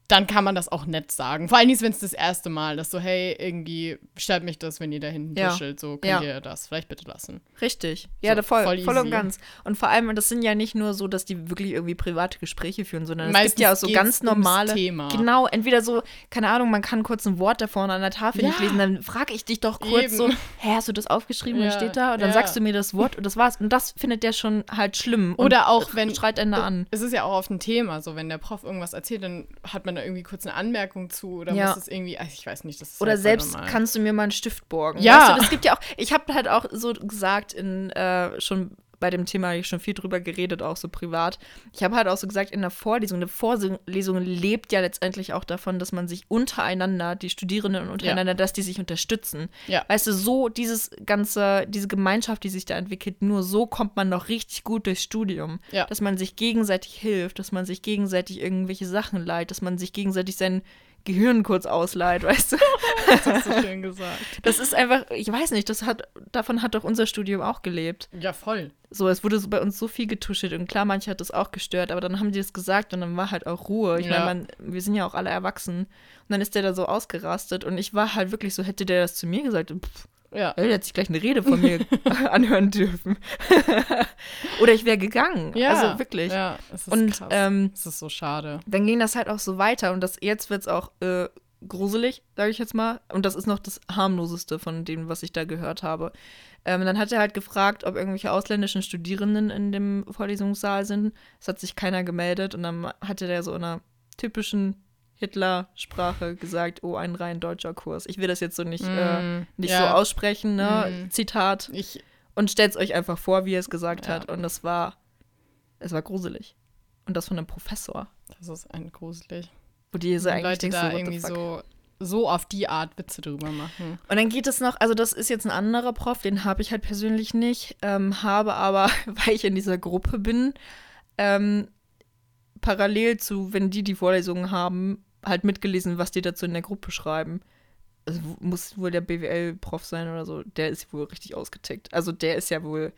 B: Dann kann man das auch nett sagen. Vor allem, wenn es das erste Mal, dass so, hey, irgendwie stört mich das, wenn ihr da hinten
A: Ja.
B: tuschelt, so könnt
A: Ja.
B: ihr das vielleicht bitte lassen.
A: Richtig. Ja,
B: So,
A: voll,
B: voll
A: voll, und ganz. Und vor allem, das sind ja nicht nur so, dass die wirklich irgendwie private Gespräche führen, sondern es
B: Meistens
A: gibt ja auch so ganz normale.
B: Thema.
A: Genau, entweder so, keine Ahnung, man kann kurz ein Wort da vorne an der Tafel nicht
B: Ja.
A: lesen, dann frage ich dich doch kurz
B: Eben.
A: so, hä, hast du das aufgeschrieben, was
B: Ja,
A: steht da? Und dann
B: ja.
A: sagst du mir das Wort und das war's. Und das findet der schon halt schlimm.
B: Oder auch wenn-
A: Schreit einen da an.
B: Es ist ja auch oft ein Thema, so wenn der Prof irgendwas erzählt, dann hat man da irgendwie kurz eine Anmerkung zu oder
A: Ja.
B: muss es irgendwie, also ich weiß nicht, das ist
A: Oder
B: halt
A: selbst
B: normal.
A: kannst du mir mal einen Stift borgen.
B: Ja.
A: Weißt du, das gibt ja auch, ich habe halt auch so gesagt in äh, schon bei dem Thema hab ich schon viel drüber geredet, auch so privat. Ich habe halt auch so gesagt, in der Vorlesung, eine Vorlesung lebt ja letztendlich auch davon, dass man sich untereinander, die Studierenden untereinander, dass die sich unterstützen.
B: Ja.
A: Weißt du, so dieses ganze, diese Gemeinschaft, die sich da entwickelt, nur so kommt man noch richtig gut durchs Studium.
B: Ja.
A: Dass man sich gegenseitig hilft, dass man sich gegenseitig irgendwelche Sachen leiht, dass man sich gegenseitig sein Gehirn kurz ausleiht, weißt du?
B: Das hast du schön gesagt.
A: Das ist einfach, ich weiß nicht, das hat, davon hat doch unser Studium auch gelebt.
B: Ja, voll.
A: So, es wurde so bei uns so viel getuschelt und klar, manche hat das auch gestört, aber dann haben die das gesagt und dann war halt auch Ruhe. Ich
B: Ja.
A: meine, wir sind ja auch alle erwachsen. Und dann ist der da so ausgerastet und ich war halt wirklich so, hätte der das zu mir gesagt, pff,
B: Ja.
A: er hätte sich gleich eine Rede von mir anhören dürfen. Oder ich wäre gegangen.
B: Ja.
A: Also wirklich.
B: Ja, es ist
A: Und
B: krass.
A: ähm,
B: es ist so schade.
A: dann ging das halt auch so weiter und das jetzt wird es auch äh, gruselig, sage ich jetzt mal. Und das ist noch das harmloseste von dem, was ich da gehört habe. Ähm, dann hat er halt gefragt, ob irgendwelche ausländischen Studierenden in dem Vorlesungssaal sind. Es hat sich keiner gemeldet und dann hatte der so in einer typischen Hitler-Sprache gesagt, oh, ein rein deutscher Kurs. Ich will das jetzt so nicht, äh,
B: Mm,
A: nicht
B: ja.
A: so aussprechen, ne?
B: Mm.
A: Zitat.
B: Ich,
A: Und stellt euch einfach vor, wie er es gesagt
B: Ja.
A: hat. Und das war, es war gruselig. Und das von einem Professor.
B: das ist ein gruselig.
A: Wo die so eigentlich
B: Leute da
A: so,
B: irgendwie so, so auf die Art Witze drüber machen.
A: Und dann geht es noch, also das ist jetzt ein anderer Prof, den habe ich halt persönlich nicht, ähm, habe aber, weil ich in dieser Gruppe bin, ähm, parallel zu, wenn die die Vorlesungen haben, halt mitgelesen, was die dazu in der Gruppe schreiben. Also muss wohl der BWL-Prof sein oder so. Der ist wohl richtig ausgetickt. Also der ist ja wohl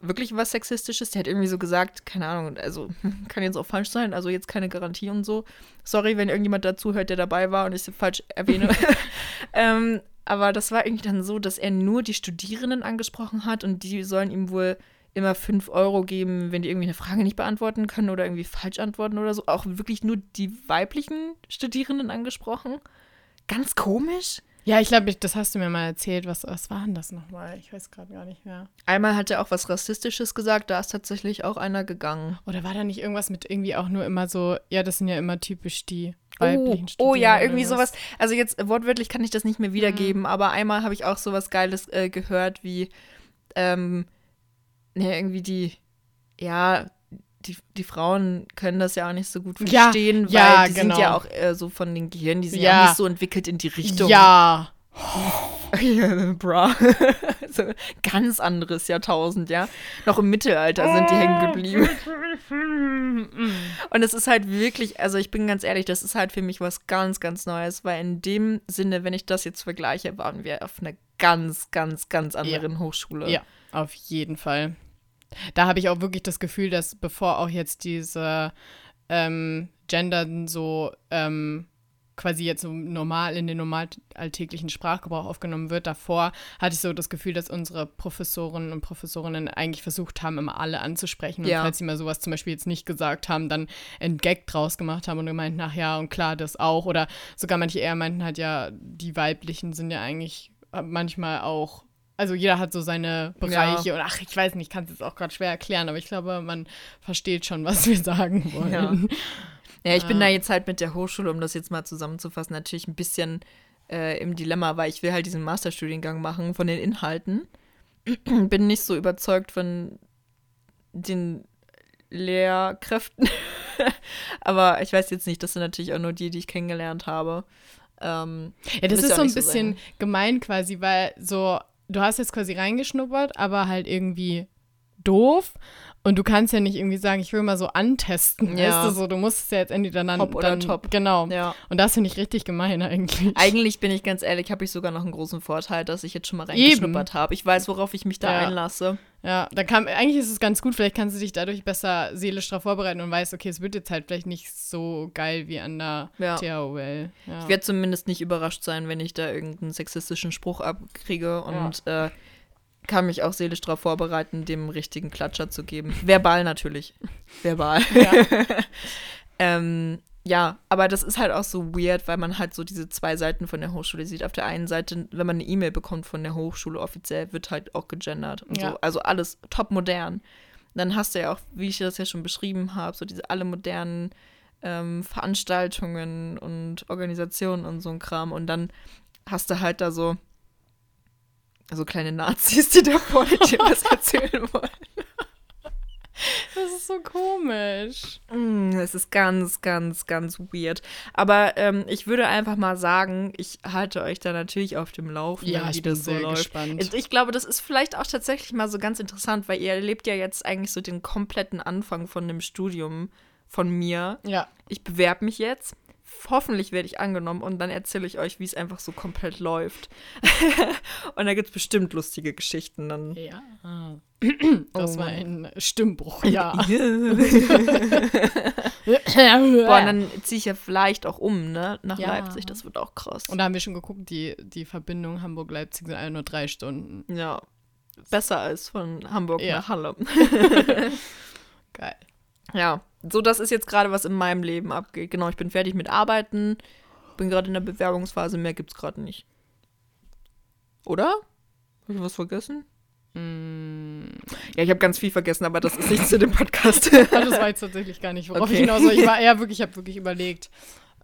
A: wirklich was Sexistisches. Der hat irgendwie so gesagt, keine Ahnung, also kann jetzt auch falsch sein, also jetzt keine Garantie und so. Sorry, wenn irgendjemand dazu hört, der dabei war und ich es falsch erwähne. ähm, aber das war irgendwie dann so, dass er nur die Studierenden angesprochen hat und die sollen ihm wohl immer 5 Euro geben, wenn die irgendwie eine Frage nicht beantworten können oder irgendwie falsch antworten oder so. Auch wirklich nur die weiblichen Studierenden angesprochen. Ganz komisch.
B: Ja, ich glaube, das hast du mir mal erzählt. Was, was war denn das nochmal? Ich weiß gerade gar nicht mehr.
A: Einmal hat er auch was Rassistisches gesagt, da ist tatsächlich auch einer gegangen.
B: Oder war da nicht irgendwas mit irgendwie auch nur immer so, ja, das sind ja immer typisch die
A: Oh,
B: weiblichen
A: oh ja,
B: Studierenden
A: irgendwie sowas. Also jetzt wortwörtlich kann ich das nicht mehr wiedergeben,
B: Mhm.
A: aber einmal habe ich auch sowas Geiles äh, gehört wie, ähm, ne, irgendwie die, ja, die, die Frauen können das ja auch nicht so gut
B: Ja,
A: verstehen, weil
B: ja,
A: die
B: genau.
A: sind ja auch äh, so von den Gehirnen, die sind ja.
B: Ja.
A: nicht so entwickelt in die Richtung.
B: Ja.
A: Bra. so, ganz anderes Jahrtausend, ja. Noch im Mittelalter sind die hängen geblieben. Und es ist halt wirklich, also ich bin ganz ehrlich, das ist halt für mich was ganz, ganz Neues, weil in dem Sinne, wenn ich das jetzt vergleiche, waren wir auf einer ganz, ganz, ganz anderen Hochschule.
B: Ja, auf jeden Fall. Da habe ich auch wirklich das Gefühl, dass bevor auch jetzt diese ähm, Gendern so ähm, quasi jetzt so normal in den normal alltäglichen Sprachgebrauch aufgenommen wird, davor hatte ich so das Gefühl, dass unsere Professorinnen und Professorinnen eigentlich versucht haben, immer alle anzusprechen. Und
A: Ja.
B: falls sie mal sowas zum Beispiel jetzt nicht gesagt haben, dann ein Gag draus gemacht haben und gemeint, ach ja, und klar, das auch. Oder sogar manche eher meinten halt, ja, die weiblichen sind ja eigentlich manchmal auch also jeder hat so seine Bereiche und ach, ich weiß nicht, ich kann es jetzt auch gerade schwer erklären, aber ich glaube, man versteht schon, was wir sagen wollen.
A: Ja. Ja, ich bin
B: Ah.
A: da jetzt halt mit der Hochschule, um das jetzt mal zusammenzufassen, natürlich ein bisschen äh, im Dilemma, weil ich will halt diesen Masterstudiengang machen von den Inhalten. bin nicht so überzeugt von den Lehrkräften. Aber ich weiß jetzt nicht, das sind natürlich auch nur die, die ich kennengelernt habe. Ähm,
B: Ja, das ist so ein bisschen
A: sein.
B: gemein quasi, weil so, du hast jetzt quasi reingeschnuppert, aber halt irgendwie doof. Und du kannst ja nicht irgendwie sagen, ich will mal so antesten.
A: Ja.
B: Weißt du, so, du musst es ja jetzt entweder dann.
A: Top oder
B: dann,
A: top.
B: Genau.
A: ja.
B: Und das finde ich richtig gemein eigentlich.
A: Eigentlich bin ich ganz ehrlich, habe ich sogar noch einen großen Vorteil, dass ich jetzt schon mal reingeschnuppert habe. Ich weiß, worauf ich mich da
B: Ja.
A: einlasse.
B: Ja, da kam, eigentlich ist es ganz gut, vielleicht kannst du dich dadurch besser seelisch darauf vorbereiten und weißt, okay, es wird jetzt halt vielleicht nicht so geil wie an der ja. THOL.
A: Ja. Ich werde zumindest nicht überrascht sein, wenn ich da irgendeinen sexistischen Spruch abkriege und ja. äh, kann mich auch seelisch darauf vorbereiten, dem richtigen Klatscher zu geben. Verbal natürlich. Verbal. Ja. ähm, ja, aber das ist halt auch so weird, weil man halt so diese zwei Seiten von der Hochschule sieht. Auf der einen Seite, wenn man eine E-Mail bekommt von der Hochschule offiziell, wird halt auch gegendert und ja. so. Also alles top modern. Dann hast du ja auch, wie ich das ja schon beschrieben habe, so diese alle modernen ähm, Veranstaltungen und Organisationen und so ein Kram. Und dann hast du halt da so, so kleine Nazis, die da vorne dir was erzählen wollen.
B: Das ist so komisch.
A: Mm, es ist ganz, ganz, ganz weird. Aber ähm, ich würde einfach mal sagen, ich halte euch da natürlich auf dem Laufenden,
B: ja, wie das so läuft. Gespannt.
A: Ich glaube, das ist vielleicht auch tatsächlich mal so ganz interessant, weil ihr erlebt ja jetzt eigentlich so den kompletten Anfang von dem Studium von mir.
B: Ja.
A: Ich bewerbe mich jetzt hoffentlich werde ich angenommen und dann erzähle ich euch, wie es einfach so komplett läuft. und da gibt es bestimmt lustige Geschichten dann.
B: Ja. Das oh. war ein Stimmbruch, ja. Boah,
A: dann ziehe ich ja vielleicht auch um, ne? Nach ja. Leipzig. Das wird auch krass.
B: Und da haben wir schon geguckt, die, die Verbindung Hamburg-Leipzig sind alle nur drei Stunden.
A: Ja. Besser als von Hamburg ja. nach Halle.
B: Geil.
A: Ja, so das ist jetzt gerade, was in meinem Leben abgeht. Genau, ich bin fertig mit Arbeiten, bin gerade in der Bewerbungsphase, mehr gibt's gerade nicht. Oder? Habe ich was vergessen?
B: Mm.
A: Ja, ich habe ganz viel vergessen, aber das ist nicht zu dem Podcast.
B: das war jetzt tatsächlich gar nicht, worauf okay. ich hinaus soll. Ich war eher wirklich, ich habe wirklich überlegt.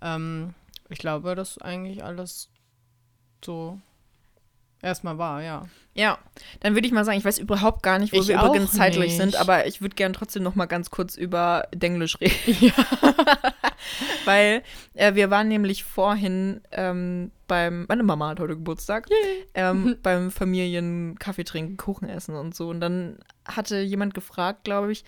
B: Ähm, ich glaube, das ist eigentlich alles so erstmal war, ja.
A: Ja, dann würde ich mal sagen, ich weiß überhaupt gar nicht, wo ich wir übrigens zeitlich nicht. sind, aber ich würde gerne trotzdem noch mal ganz kurz über Denglisch reden. Ja. Weil äh, wir waren nämlich vorhin ähm, beim, meine Mama hat heute Geburtstag, ähm, beim Familien Kaffee trinken, Kuchen essen und so. Und dann hatte jemand gefragt, glaube ich,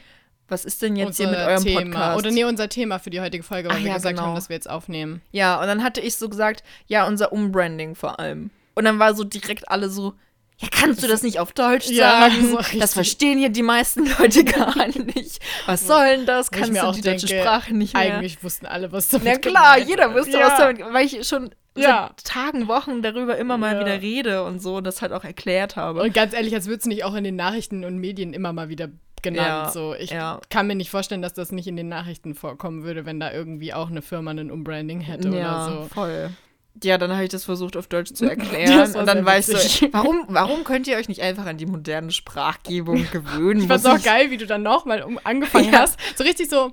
A: was ist denn jetzt unser hier mit eurem
B: Thema.
A: Podcast?
B: Oder nee, unser Thema für die heutige Folge, weil Ach, wir ja, gesagt genau. haben, dass wir jetzt aufnehmen.
A: Ja, und dann hatte ich so gesagt, ja, unser Umbranding vor allem. Und dann war so direkt alle so, ja, kannst du das nicht auf Deutsch ja, sagen? So das verstehen hier die meisten Leute gar nicht. Was soll denn das? Kannst du die denke, deutsche Sprache nicht mehr?
B: Eigentlich wussten alle, was damit
A: Na klar, jeder wusste, ja. was damit, weil ich schon ja. seit Tagen, Wochen darüber immer mal ja. wieder rede und so und das halt auch erklärt habe.
B: Und ganz ehrlich, als würde es nicht auch in den Nachrichten und Medien immer mal wieder genannt. Ja, so. Ich ja. kann mir nicht vorstellen, dass das nicht in den Nachrichten vorkommen würde, wenn da irgendwie auch eine Firma ein Umbranding hätte ja, oder so.
A: Voll. Ja, dann habe ich das versucht auf Deutsch zu erklären und dann weißt du, warum, warum könnt ihr euch nicht einfach an die moderne Sprachgebung gewöhnen?
B: ich fand's auch geil, wie du dann nochmal um, angefangen ja. hast. So richtig so,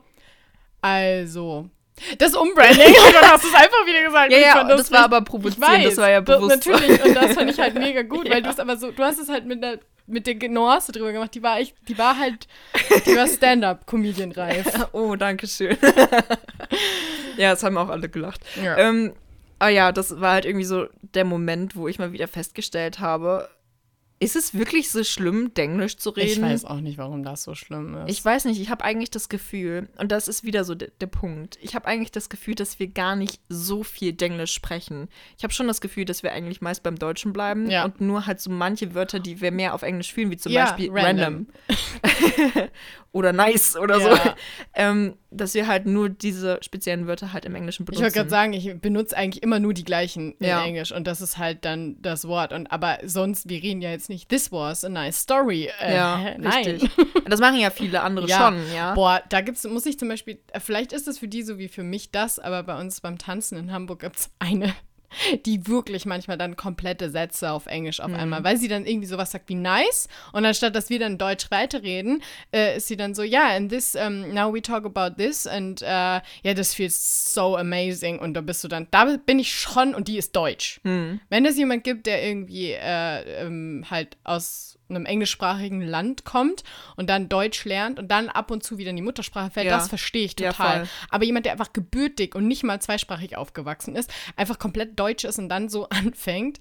B: also, das Umbranding, und dann hast du es einfach wieder gesagt.
A: Ja, ja, das, das war aber provoziert, das war ja bewusst.
B: Natürlich, und das fand ich halt mega gut, ja. weil du es aber so, du hast es halt mit der mit der Nuance drüber gemacht. Die war echt, die war halt, die war Stand-up-Comedian-reif.
A: oh, danke schön. ja, es haben auch alle gelacht. Ja. Ähm, Ah ja, das war halt irgendwie so der Moment, wo ich mal wieder festgestellt habe, ist es wirklich so schlimm, Denglisch zu reden? Ich
B: weiß auch nicht, warum das so schlimm ist.
A: Ich weiß nicht, ich habe eigentlich das Gefühl, und das ist wieder so der, der Punkt, ich habe eigentlich das Gefühl, dass wir gar nicht so viel Denglisch sprechen. Ich habe schon das Gefühl, dass wir eigentlich meist beim Deutschen bleiben ja. und nur halt so manche Wörter, die wir mehr auf Englisch fühlen, wie zum ja, Beispiel random. random. oder nice oder ja. so. Ähm, dass wir halt nur diese speziellen Wörter halt im Englischen benutzen.
B: Ich wollte gerade sagen, ich benutze eigentlich immer nur die gleichen in Englisch und das ist halt dann das Wort. Und aber sonst, wir reden ja jetzt nicht, this was a nice story. Äh, ja, nein. Richtig.
A: Das machen ja viele andere ja. schon, ja.
B: Boah, da gibt's, muss ich zum Beispiel, äh, vielleicht ist es für die so wie für mich das, aber bei uns beim Tanzen in Hamburg gibt es eine die wirklich manchmal dann komplette Sätze auf Englisch auf mhm. einmal, weil sie dann irgendwie sowas sagt wie nice und anstatt dass wir dann Deutsch weiterreden, äh, ist sie dann so, ja, yeah, and this, um, now we talk about this and uh, yeah, this feels so amazing und da bist du dann, da bin ich schon und die ist Deutsch. Mhm. Wenn es jemand gibt, der irgendwie äh, ähm, halt aus einem englischsprachigen Land kommt und dann Deutsch lernt und dann ab und zu wieder in die Muttersprache fällt, ja. das verstehe ich total. Ja, Aber jemand, der einfach gebürtig und nicht mal zweisprachig aufgewachsen ist, einfach komplett deutsch ist und dann so anfängt,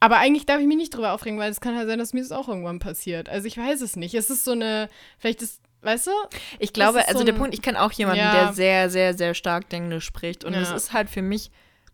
B: aber eigentlich darf ich mich nicht drüber aufregen, weil es kann ja halt sein, dass mir das auch irgendwann passiert. Also ich weiß es nicht. Es ist so eine, vielleicht ist, weißt du?
A: Ich glaube, also so der Punkt, ich kenne auch jemanden, ja. der sehr, sehr, sehr stark Englisch spricht. Und es ist halt für mich,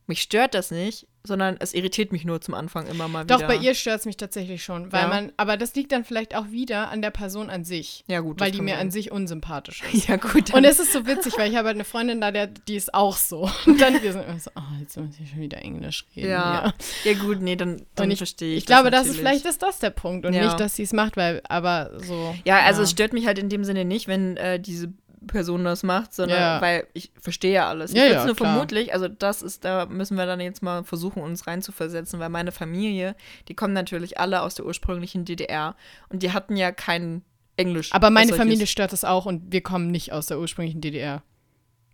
A: mich stört das nicht, sondern es irritiert mich nur zum Anfang immer mal wieder.
B: Doch, bei ihr stört es mich tatsächlich schon, weil ja. man, aber das liegt dann vielleicht auch wieder an der Person an sich.
A: Ja, gut.
B: Weil die mir sein. an sich unsympathisch ist.
A: Ja, gut.
B: Und es ist so witzig, weil ich habe halt eine Freundin da, der, die ist auch so. Und dann wir sind immer so, oh, jetzt muss ich schon wieder Englisch reden.
A: Ja, ja. ja gut, nee, dann, dann ich, verstehe ich.
B: Ich glaube, das ist vielleicht ist das der Punkt und ja. nicht, dass sie es macht, weil, aber so.
A: Ja, also es stört mich halt in dem Sinne nicht, wenn äh, diese Person das macht, sondern ja. weil ich verstehe ja alles. Ich ja, ja, nur klar. vermutlich, also das ist, da müssen wir dann jetzt mal versuchen, uns reinzuversetzen, weil meine Familie, die kommen natürlich alle aus der ursprünglichen DDR und die hatten ja kein Englisch.
B: Aber meine Familie stört das auch und wir kommen nicht aus der ursprünglichen DDR.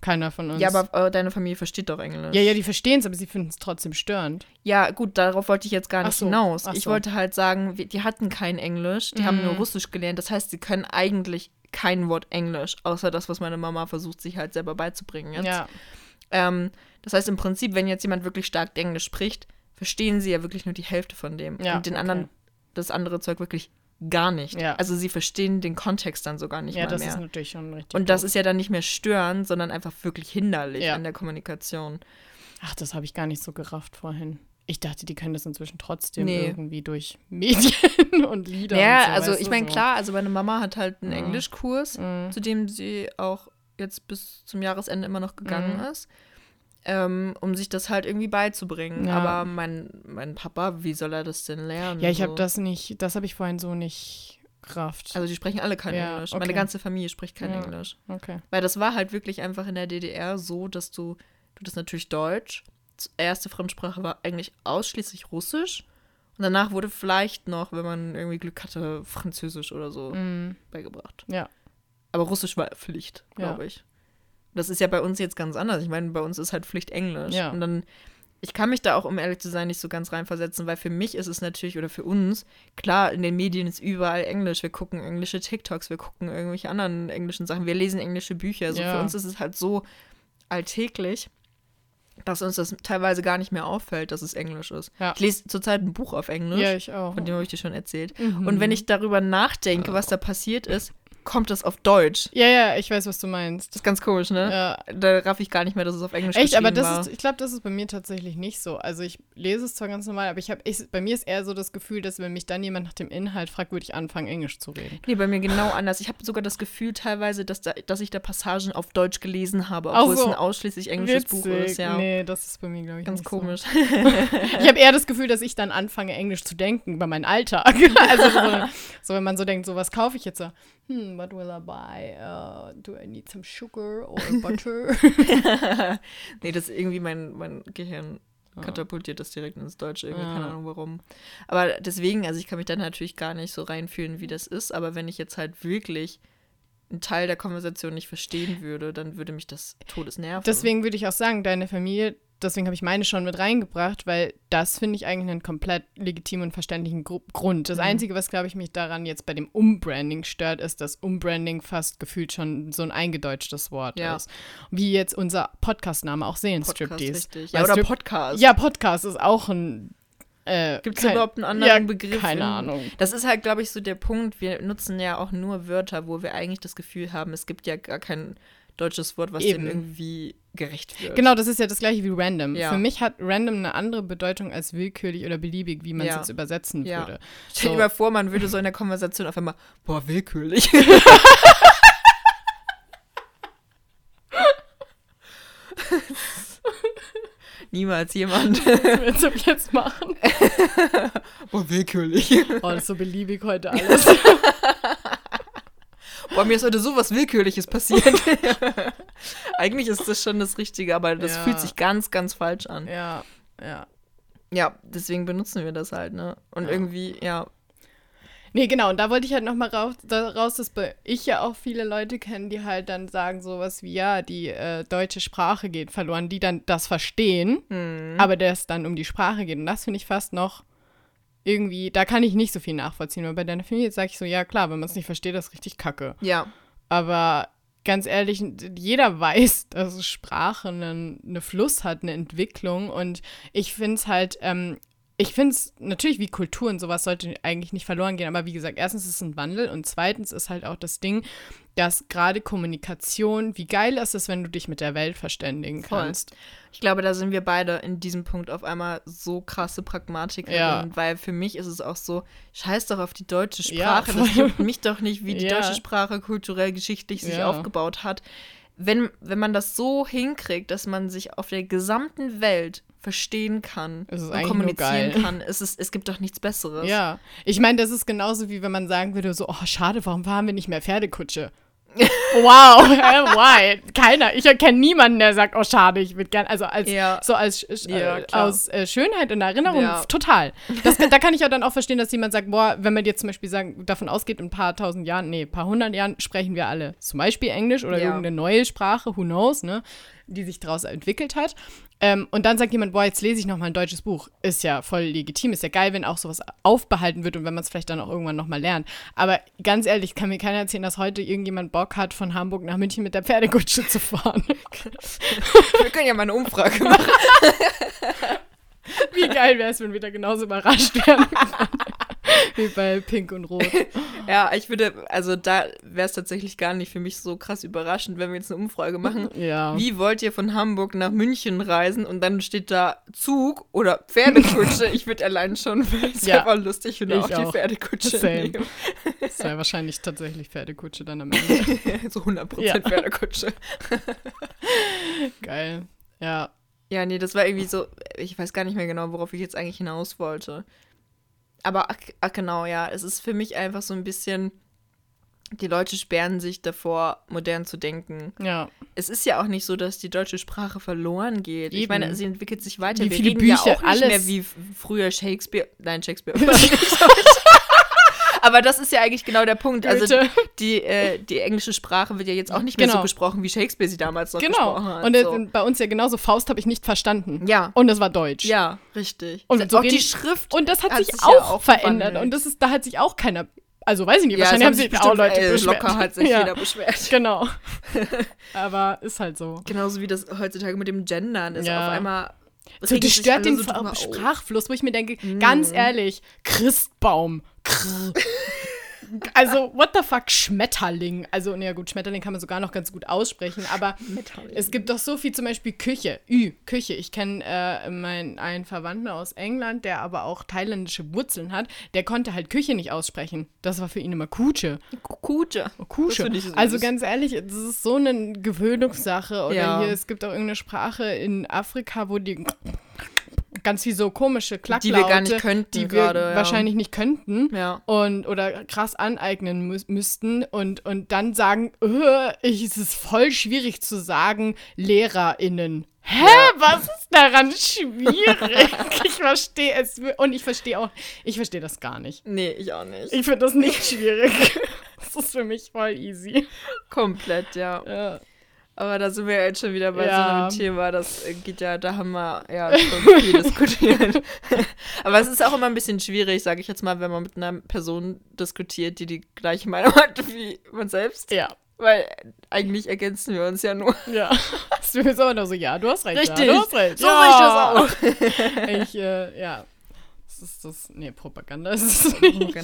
B: Keiner von uns.
A: Ja, aber äh, deine Familie versteht doch Englisch.
B: Ja, ja, die verstehen es, aber sie finden es trotzdem störend.
A: Ja, gut, darauf wollte ich jetzt gar nicht so, hinaus. Ich so. wollte halt sagen, die hatten kein Englisch, die mhm. haben nur Russisch gelernt. Das heißt, sie können eigentlich kein Wort Englisch, außer das, was meine Mama versucht, sich halt selber beizubringen jetzt. Ja. Ähm, das heißt im Prinzip, wenn jetzt jemand wirklich stark Englisch spricht, verstehen sie ja wirklich nur die Hälfte von dem. Ja, und den okay. anderen, das andere Zeug wirklich gar nicht. Ja. Also sie verstehen den Kontext dann sogar nicht ja, mal mehr. Ja, das ist natürlich schon richtig. Und das ist ja dann nicht mehr störend, sondern einfach wirklich hinderlich ja. an der Kommunikation.
B: Ach, das habe ich gar nicht so gerafft vorhin. Ich dachte, die können das inzwischen trotzdem nee. irgendwie durch Medien und Lieder.
A: Ja,
B: und so,
A: also ich meine, so. klar, also meine Mama hat halt einen mhm. Englischkurs, mhm. zu dem sie auch jetzt bis zum Jahresende immer noch gegangen mhm. ist, ähm, um sich das halt irgendwie beizubringen. Ja. Aber mein, mein Papa, wie soll er das denn lernen?
B: Ja, ich so? habe das nicht, das habe ich vorhin so nicht Kraft.
A: Also die sprechen alle kein ja, Englisch. Okay. Meine ganze Familie spricht kein ja, Englisch. Okay. Weil das war halt wirklich einfach in der DDR so, dass du, du das natürlich Deutsch, erste Fremdsprache war eigentlich ausschließlich Russisch. Und danach wurde vielleicht noch, wenn man irgendwie Glück hatte, Französisch oder so mm. beigebracht. Ja. Aber Russisch war Pflicht, glaube ja. ich. Das ist ja bei uns jetzt ganz anders. Ich meine, bei uns ist halt Pflicht Englisch. Ja. Und dann, ich kann mich da auch, um ehrlich zu sein, nicht so ganz reinversetzen, weil für mich ist es natürlich, oder für uns, klar, in den Medien ist überall Englisch. Wir gucken englische TikToks, wir gucken irgendwelche anderen englischen Sachen, wir lesen englische Bücher. Also ja. für uns ist es halt so alltäglich dass uns das teilweise gar nicht mehr auffällt, dass es Englisch ist. Ja. Ich lese zurzeit ein Buch auf Englisch.
B: Ja, ich auch.
A: Von dem habe ich dir schon erzählt. Mhm. Und wenn ich darüber nachdenke, was da passiert ist, kommt das auf Deutsch.
B: Ja, ja, ich weiß, was du meinst.
A: Das ist ganz komisch, ne? Ja. Da raff ich gar nicht mehr, dass es auf Englisch
B: Echt, aber das war. ist, ich glaube, das ist bei mir tatsächlich nicht so. Also ich lese es zwar ganz normal, aber ich habe, bei mir ist eher so das Gefühl, dass wenn mich dann jemand nach dem Inhalt fragt, würde ich anfangen, Englisch zu reden.
A: Nee, bei mir genau anders. Ich habe sogar das Gefühl teilweise, dass, da, dass ich da Passagen auf Deutsch gelesen habe, obwohl so. es ein ausschließlich englisches Witzig. Buch ist. Ja.
B: Nee, das ist bei mir, glaube ich,
A: ganz komisch.
B: So. ich habe eher das Gefühl, dass ich dann anfange, Englisch zu denken über meinen Alltag. also so, so, wenn man so denkt, so was kaufe ich jetzt? Hm, what will I buy? Uh, do I need some sugar or butter?
A: nee, das ist irgendwie mein, mein Gehirn katapultiert das direkt ins Deutsche, irgendwie, ja. keine Ahnung warum. Aber deswegen, also ich kann mich da natürlich gar nicht so reinfühlen, wie das ist, aber wenn ich jetzt halt wirklich einen Teil der Konversation nicht verstehen würde, dann würde mich das todesnerven.
B: Deswegen würde ich auch sagen, deine Familie deswegen habe ich meine schon mit reingebracht, weil das finde ich eigentlich einen komplett legitimen und verständlichen Gru Grund. Das mhm. Einzige, was, glaube ich, mich daran jetzt bei dem Umbranding stört, ist, dass Umbranding fast gefühlt schon so ein eingedeutschtes Wort ja. ist. Wie jetzt unser Podcast-Name auch sehen, Striptease.
A: Ja, oder Podcast.
B: Ja, Podcast ist auch ein
A: äh, Gibt es überhaupt einen anderen ja, Begriff?
B: Keine Ahnung.
A: Das ist halt, glaube ich, so der Punkt. Wir nutzen ja auch nur Wörter, wo wir eigentlich das Gefühl haben, es gibt ja gar kein deutsches Wort, was Eben. dem irgendwie gerecht wird.
B: Genau, das ist ja das gleiche wie random. Ja. Für mich hat random eine andere Bedeutung als willkürlich oder beliebig, wie man es ja. jetzt übersetzen ja. würde.
A: Stell dir so. mal vor, man würde so in der Konversation auf einmal, boah, willkürlich. Niemals jemand.
B: Was willst du jetzt machen?
A: boah, willkürlich.
B: Oh, das ist so beliebig heute alles.
A: Boah, mir ist heute sowas Willkürliches passiert. Eigentlich ist das schon das Richtige, aber das ja. fühlt sich ganz, ganz falsch an.
B: Ja, ja.
A: Ja, deswegen benutzen wir das halt, ne? Und ja. irgendwie, ja.
B: Nee, genau, und da wollte ich halt nochmal raus, da, raus, dass ich ja auch viele Leute kenne, die halt dann sagen sowas wie, ja, die äh, deutsche Sprache geht verloren, die dann das verstehen, mhm. aber das dann um die Sprache geht. Und das finde ich fast noch irgendwie, da kann ich nicht so viel nachvollziehen. Weil bei deiner Familie sage ich so, ja klar, wenn man es nicht versteht, das ist richtig kacke.
A: Ja.
B: Aber ganz ehrlich, jeder weiß, dass Sprache einen eine Fluss hat, eine Entwicklung. Und ich finde es halt, ähm, ich finde es natürlich wie Kultur und sowas sollte eigentlich nicht verloren gehen, aber wie gesagt, erstens ist es ein Wandel und zweitens ist halt auch das Ding, dass gerade Kommunikation, wie geil ist es, wenn du dich mit der Welt verständigen kannst. Voll.
A: Ich glaube, da sind wir beide in diesem Punkt auf einmal so krasse Pragmatiker, ja. weil für mich ist es auch so, scheiß doch auf die deutsche Sprache, ja, das juckt mich doch nicht, wie die ja. deutsche Sprache kulturell, geschichtlich sich aufgebaut hat. Wenn, wenn man das so hinkriegt, dass man sich auf der gesamten Welt verstehen kann und kommunizieren kann. Es, ist, es gibt doch nichts Besseres.
B: Ja, ich meine, das ist genauso wie wenn man sagen würde, so, oh, schade, warum fahren wir nicht mehr Pferdekutsche? wow, why? Keiner. Ich erkenne niemanden, der sagt, oh schade, ich würde gerne, also als ja. so als ja, äh, aus äh, Schönheit und Erinnerung ja. total. Das, da kann ich ja dann auch verstehen, dass jemand sagt, boah, wenn man jetzt zum Beispiel sagen, davon ausgeht, in ein paar tausend Jahren, nee, ein paar hundert Jahren sprechen wir alle zum Beispiel Englisch oder irgendeine neue Sprache, who knows, ne? die sich daraus entwickelt hat. Ähm, und dann sagt jemand, boah, jetzt lese ich nochmal ein deutsches Buch. Ist ja voll legitim, ist ja geil, wenn auch sowas aufbehalten wird und wenn man es vielleicht dann auch irgendwann nochmal lernt. Aber ganz ehrlich, kann mir keiner erzählen, dass heute irgendjemand Bock hat, von Hamburg nach München mit der Pferdekutsche zu fahren.
A: Wir können ja mal eine Umfrage machen.
B: Wie geil wäre es, wenn wir da genauso überrascht werden. Wie bei Pink und Rot.
A: ja, ich würde, also da wäre es tatsächlich gar nicht für mich so krass überraschend, wenn wir jetzt eine Umfrage machen.
B: Ja.
A: Wie wollt ihr von Hamburg nach München reisen und dann steht da Zug oder Pferdekutsche? ich würde allein schon, weil es ja. einfach lustig finde, auch, auch die Pferdekutsche Same. nehmen.
B: Das wäre wahrscheinlich tatsächlich Pferdekutsche dann am Ende.
A: so 100% ja. Pferdekutsche.
B: Geil. Ja.
A: Ja, nee, das war irgendwie so, ich weiß gar nicht mehr genau, worauf ich jetzt eigentlich hinaus wollte aber ach, genau, ja, es ist für mich einfach so ein bisschen, die Leute sperren sich davor, modern zu denken.
B: Ja.
A: Es ist ja auch nicht so, dass die deutsche Sprache verloren geht. Eben. Ich meine, sie entwickelt sich weiter.
B: Wie Wir viele Bücher, ja auch
A: nicht mehr wie früher Shakespeare. Nein, Shakespeare. Aber das ist ja eigentlich genau der Punkt. Also die, äh, die englische Sprache wird ja jetzt auch nicht mehr genau. so gesprochen, wie Shakespeare sie damals noch genau. gesprochen hat.
B: Und so. bei uns ja genauso, Faust habe ich nicht verstanden.
A: Ja.
B: Und das war Deutsch.
A: Ja, richtig.
B: Und so auch die Schrift. Und das hat, hat sich, sich, auch, ja auch verändert. Und das ist, da hat sich auch keiner also weiß ich nicht, ja, wahrscheinlich haben sich auch Leute ey, beschwert.
A: Locker hat sich ja. jeder beschwert.
B: Genau. Aber ist halt so.
A: Genauso wie das heutzutage mit dem Gendern ist. Ja. Auf einmal
B: so, das stört den so Sprachfluss, wo ich mir denke, mm. ganz ehrlich, Christbaum. Krr. also, what the fuck, Schmetterling. Also, naja, gut, Schmetterling kann man sogar noch ganz gut aussprechen, aber es gibt doch so viel, zum Beispiel Küche. Ü, Küche. Ich kenne äh, meinen einen Verwandten aus England, der aber auch thailändische Wurzeln hat. Der konnte halt Küche nicht aussprechen. Das war für ihn immer Kuche.
A: Kuche.
B: Kuche. Also, ganz ehrlich, das ist so eine Gewöhnungssache. Oder ja. hier, es gibt auch irgendeine Sprache in Afrika, wo die ganz wie so komische Klacklaute,
A: die wir gar nicht könnten,
B: die wir grade, ja. wahrscheinlich nicht könnten ja. und oder krass aneignen mü müssten und und dann sagen, äh, es ist voll schwierig zu sagen Lehrerinnen. Hä, ja. was ist daran schwierig? ich verstehe es und ich verstehe auch, ich verstehe das gar nicht.
A: Nee, ich auch nicht.
B: Ich finde das nicht schwierig. das ist für mich voll easy.
A: Komplett, ja. ja. Aber da sind wir ja jetzt schon wieder bei ja. so einem Thema, das geht ja, da haben wir ja schon viel diskutiert. Aber es ist auch immer ein bisschen schwierig, sage ich jetzt mal, wenn man mit einer Person diskutiert, die die gleiche Meinung hat wie man selbst.
B: Ja.
A: Weil eigentlich ergänzen wir uns ja nur.
B: Ja. Du bist aber nur so, ja, du hast recht.
A: Richtig.
B: Ja, du hast recht.
A: So ja. sehe ich das
B: auch. ich, äh, ja. Das ist das, nee, Propaganda ist es nicht.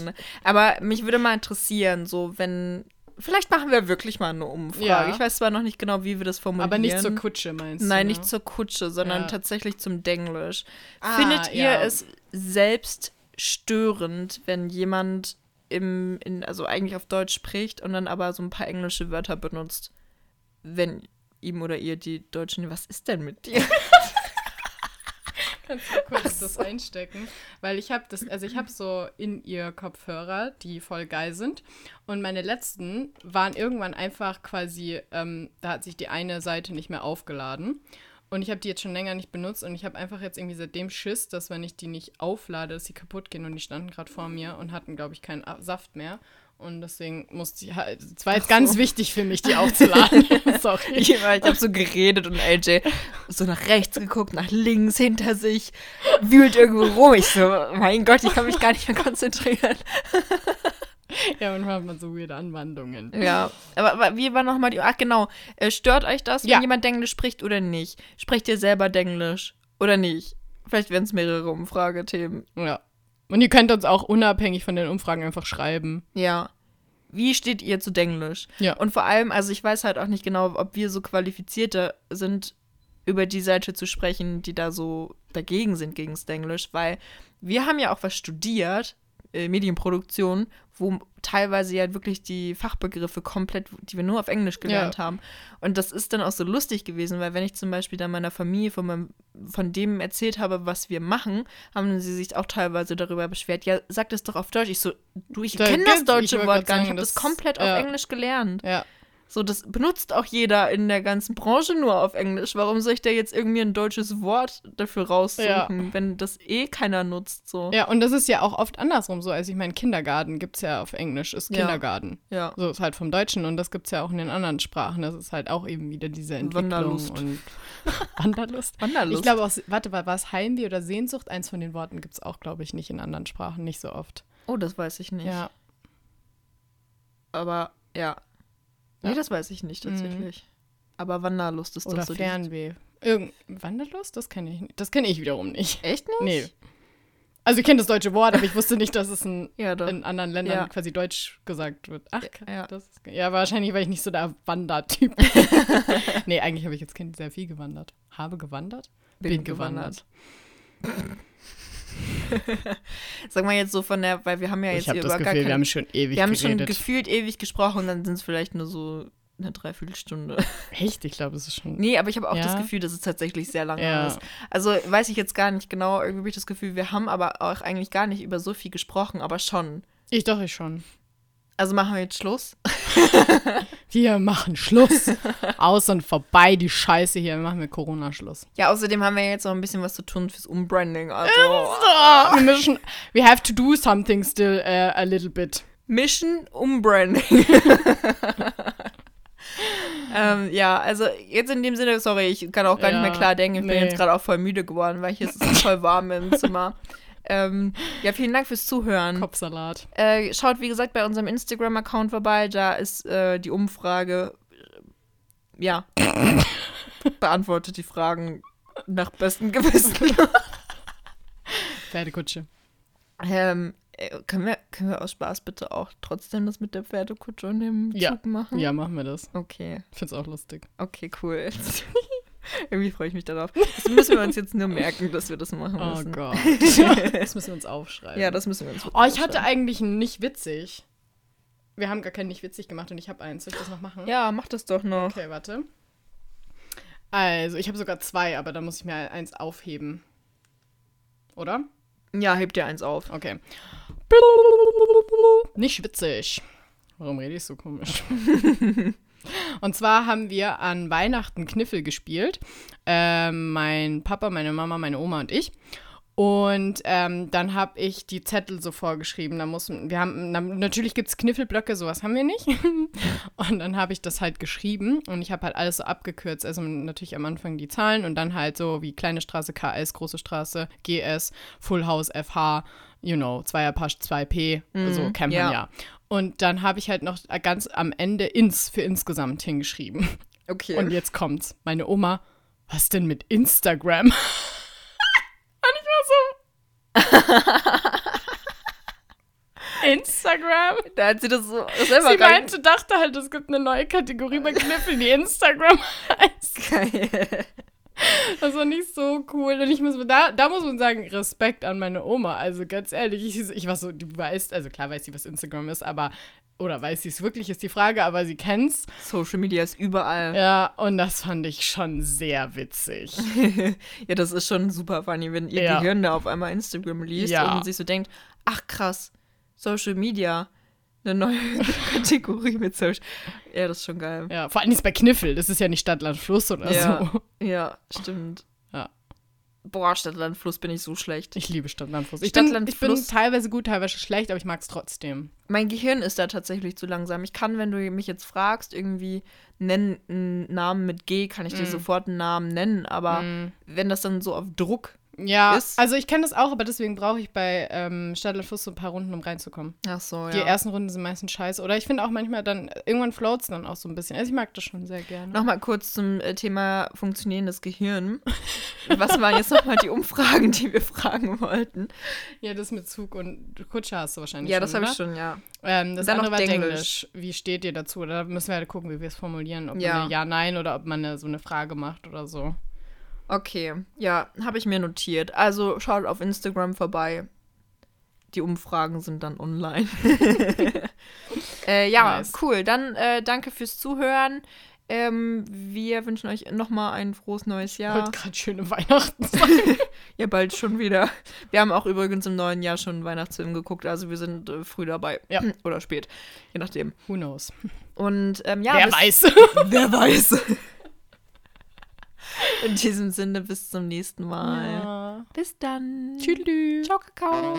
A: Aber mich würde mal interessieren, so, wenn Vielleicht machen wir wirklich mal eine Umfrage. Ja. Ich weiß zwar noch nicht genau, wie wir das formulieren.
B: Aber nicht zur Kutsche, meinst
A: du? Nein, nicht zur Kutsche, sondern ja. tatsächlich zum Denglisch. Ah, Findet ihr ja. es selbst störend, wenn jemand im, in, also eigentlich auf Deutsch spricht und dann aber so ein paar englische Wörter benutzt, wenn ihm oder ihr die Deutschen, was ist denn mit dir?
B: Kannst du kurz so. das einstecken? Weil ich habe das, also ich habe so in ihr Kopfhörer, die voll geil sind. Und meine letzten waren irgendwann einfach quasi, ähm, da hat sich die eine Seite nicht mehr aufgeladen. Und ich habe die jetzt schon länger nicht benutzt und ich habe einfach jetzt irgendwie seitdem Schiss, dass wenn ich die nicht auflade, dass sie kaputt gehen und die standen gerade vor mir und hatten, glaube ich, keinen Saft mehr. Und deswegen musste ich halt, es war jetzt so. ganz wichtig für mich, die aufzuladen.
A: Sorry. Ich, ich habe so geredet und AJ so nach rechts geguckt, nach links, hinter sich, wühlt irgendwo rum. Ich so, mein Gott, ich kann mich gar nicht mehr konzentrieren.
B: Ja, manchmal hat man so weirde Anwandlungen.
A: Ja, aber, aber wie war nochmal die, ach genau, äh, stört euch das, wenn ja. jemand Denglisch spricht oder nicht? Sprecht ihr selber Denglisch oder nicht? Vielleicht werden es mehrere Umfragethemen.
B: Ja. Und ihr könnt uns auch unabhängig von den Umfragen einfach schreiben.
A: Ja. Wie steht ihr zu Denglisch?
B: Ja.
A: Und vor allem, also ich weiß halt auch nicht genau, ob wir so qualifizierte sind, über die Seite zu sprechen, die da so dagegen sind gegen Denglisch, weil wir haben ja auch was studiert, äh, Medienproduktion, wo teilweise ja wirklich die Fachbegriffe komplett, die wir nur auf Englisch gelernt
B: Ja.
A: haben. Und das ist dann auch so lustig gewesen, weil wenn ich zum Beispiel dann meiner Familie von, meinem, von dem erzählt habe, was wir machen, haben sie sich auch teilweise darüber beschwert, ja, sag das doch auf Deutsch. Ich so, du, ich
B: Da
A: kenne das deutsche Wort gar nicht, ich habe das
B: das-
A: komplett auf
B: ja.
A: Englisch gelernt.
B: Ja.
A: So, das benutzt auch jeder in der ganzen Branche nur auf Englisch. Warum soll ich da jetzt irgendwie ein deutsches Wort dafür raussuchen, wenn das eh keiner nutzt? So.
B: Ja, und das ist ja auch oft andersrum so. Also ich meine, Kindergarten gibt es ja auf Englisch, ist
A: Ja.
B: Kindergarten.
A: Ja.
B: So ist halt vom Deutschen und das gibt es ja auch in den anderen Sprachen. Das ist halt auch eben wieder diese Entwicklung.
A: Wanderlust.
B: Und Wanderlust.
A: Wanderlust.
B: Ich glaube, aus, warte, war war es Heimweh oder Sehnsucht? Eins von den Worten gibt es auch, glaube ich, nicht in anderen Sprachen, nicht so oft.
A: Oh, das weiß ich nicht.
B: Ja.
A: Aber ja. Nee, das weiß ich nicht tatsächlich. Aber Wanderlust ist
B: Oder
A: doch so
B: Fernweh. Irgend Wanderlust? Das kenne ich nicht. Das kenne ich wiederum nicht.
A: Echt nicht?
B: Nee. Also ich kenne das deutsche Wort, aber ich wusste nicht, dass es in,
A: Ja,
B: in anderen Ländern
A: Ja.
B: quasi Deutsch gesagt wird. Ach,
A: Ja.
B: das ist, ja, wahrscheinlich, weil ich nicht so der Wandertyp bin. nee, eigentlich habe ich jetzt Kind sehr viel gewandert. Habe gewandert?
A: Bin Sag mal jetzt so von der, weil wir haben ja jetzt
B: ich das
A: über gar
B: Gefühl, wir
A: keine,
B: haben schon ewig
A: wir haben schon
B: geredet.
A: gefühlt ewig gesprochen dann sind es vielleicht nur so eine Dreiviertelstunde.
B: Echt? Ich glaube, es ist schon...
A: Nee, aber ich habe auch
B: Ja?
A: das Gefühl, dass es tatsächlich sehr lange
B: Ja.
A: ist. Also weiß ich jetzt gar nicht genau. Irgendwie habe ich das Gefühl, wir haben aber auch eigentlich gar nicht über so viel gesprochen, aber schon.
B: Ich doch, ich schon.
A: Also machen wir jetzt Schluss.
B: Wir machen Schluss. Aus und vorbei, die Scheiße hier. Wir machen wir Corona-Schluss.
A: Ja, außerdem haben wir jetzt noch ein bisschen was zu tun fürs Umbranding. Also
B: wir müssen... We have to do something still uh, a little bit.
A: Mission Umbranding. ähm, ja, also jetzt in dem Sinne, sorry, ich kann auch gar
B: Ja,
A: nicht mehr klar denken. Ich bin
B: nee.
A: jetzt gerade auch voll müde geworden, weil hier ist es voll warm im Zimmer. Ähm, ja, vielen Dank fürs Zuhören.
B: Kopfsalat.
A: Äh, schaut, wie gesagt, bei unserem Instagram-Account vorbei. Da ist äh, die Umfrage. äh, Ja. Beantwortet die Fragen nach bestem Gewissen.
B: Pferdekutsche.
A: ähm, äh, können, wir, können wir aus Spaß bitte auch trotzdem das mit der Pferdekutsche und dem
B: Ja.
A: Zug machen?
B: Ja, machen wir das.
A: Okay,
B: Ich find's auch lustig.
A: okay, cool. Irgendwie freue ich mich darauf. Das müssen wir uns jetzt nur merken, dass wir das machen
B: Oh
A: müssen.
B: Gott. das müssen wir uns aufschreiben.
A: Ja, das müssen wir uns
B: Oh, ich hatte
A: aufschreiben.
B: eigentlich nicht witzig. Wir haben gar keinen nicht witzig gemacht und ich habe eins. Soll ich das noch machen?
A: Ja, mach das doch noch.
B: Okay, warte. Also, ich habe sogar zwei, aber da muss ich mir eins aufheben. Oder?
A: Ja, heb dir eins auf.
B: Okay. Nicht witzig. Warum rede ich so komisch? Und zwar haben wir an Weihnachten Kniffel gespielt. Ähm, mein Papa, meine Mama, meine Oma und ich. Und ähm, dann habe ich die Zettel so vorgeschrieben. Da muss, wir haben, na, natürlich gibt es Kniffelblöcke, sowas haben wir nicht. und dann habe ich das halt geschrieben und ich habe halt alles so abgekürzt. Also natürlich am Anfang die Zahlen und dann halt so wie kleine Straße KS, große Straße GS, Full House FH, you know, Zweierpasch 2P, so kennt man
A: ja.
B: ja. Und dann habe ich halt noch ganz am Ende ins für insgesamt hingeschrieben.
A: Okay.
B: Und jetzt kommt's. Meine Oma, was denn mit Instagram? Und ich war so. Instagram?
A: da hat sie das so selber
B: Sie meinte, dachte halt, es gibt eine neue Kategorie bei Kniffel, die Instagram heißt.
A: Geil.
B: Das war nicht so cool. Und ich muss, da, da muss man sagen, Respekt an meine Oma. Also ganz ehrlich, ich, ich war so, die weiß, also klar weiß sie, was Instagram ist, aber, oder weiß sie es wirklich, ist die Frage, aber sie kennt's.
A: Social Media ist überall.
B: Ja, und das fand ich schon sehr witzig.
A: Ja, das ist schon super funny, wenn ihr
B: Ja.
A: Gehirn da auf einmal Instagram liest
B: Ja.
A: und sich so denkt, ach krass, Social Media, eine neue Kategorie mit Social. Ja, das ist schon geil.
B: Ja, vor allem ist bei Kniffel, das ist ja nicht Stadt, Land, Fluss oder
A: Ja,
B: so.
A: ja stimmt.
B: Ja.
A: Boah, Stadtland Fluss bin ich so schlecht.
B: Ich liebe Stadt, Land, Fluss. Ich,
A: Stadt,
B: bin,
A: Land,
B: ich bin teilweise gut, teilweise schlecht, aber ich mag es trotzdem.
A: Mein Gehirn ist da tatsächlich zu langsam. Ich kann, wenn du mich jetzt fragst, irgendwie nennen einen Namen mit G, kann ich dir
B: Mm.
A: sofort einen Namen nennen, aber
B: Mm.
A: wenn das dann so auf Druck
B: Ja,
A: ist.
B: also ich kenne das auch, aber deswegen brauche ich bei ähm, Stadler Fluss so ein paar Runden, um reinzukommen.
A: Ach so,
B: Die
A: ja.
B: ersten Runden sind meistens scheiße. Oder ich finde auch manchmal dann, irgendwann floats dann auch so ein bisschen. Also ich mag das schon sehr gerne.
A: Nochmal kurz zum äh, Thema funktionierendes Gehirn. Was waren jetzt nochmal die Umfragen, die wir fragen wollten?
B: Ja, das mit Zug und Kutsche hast du wahrscheinlich
A: Ja,
B: schon,
A: das habe ich schon, ja.
B: Ähm, das
A: Dann
B: andere war.
A: Denglisch.
B: Wie steht ihr dazu? Da müssen wir halt gucken, wie wir es formulieren. Ob
A: Ja.
B: man eine Ja, Nein oder ob man eine, so eine Frage macht oder so.
A: Okay, ja, habe ich mir notiert. Also schaut auf Instagram vorbei. Die Umfragen sind dann online. äh, ja,
B: Nice.
A: cool. Dann äh, danke fürs Zuhören. Ähm, wir wünschen euch nochmal ein frohes neues Jahr.
B: wollte gerade schöne Weihnachten sagen.
A: Ja, bald schon wieder. Wir haben auch übrigens im neuen Jahr schon einen Weihnachtsfilm geguckt, also wir sind äh, früh dabei.
B: Ja.
A: Oder spät, je nachdem.
B: Who knows?
A: Und ähm, ja,
B: Wer weiß.
A: Wer weiß. In diesem Sinne, bis zum nächsten Mal.
B: Ja.
A: Bis dann.
B: Tschüss.
A: Ciao, Kakao.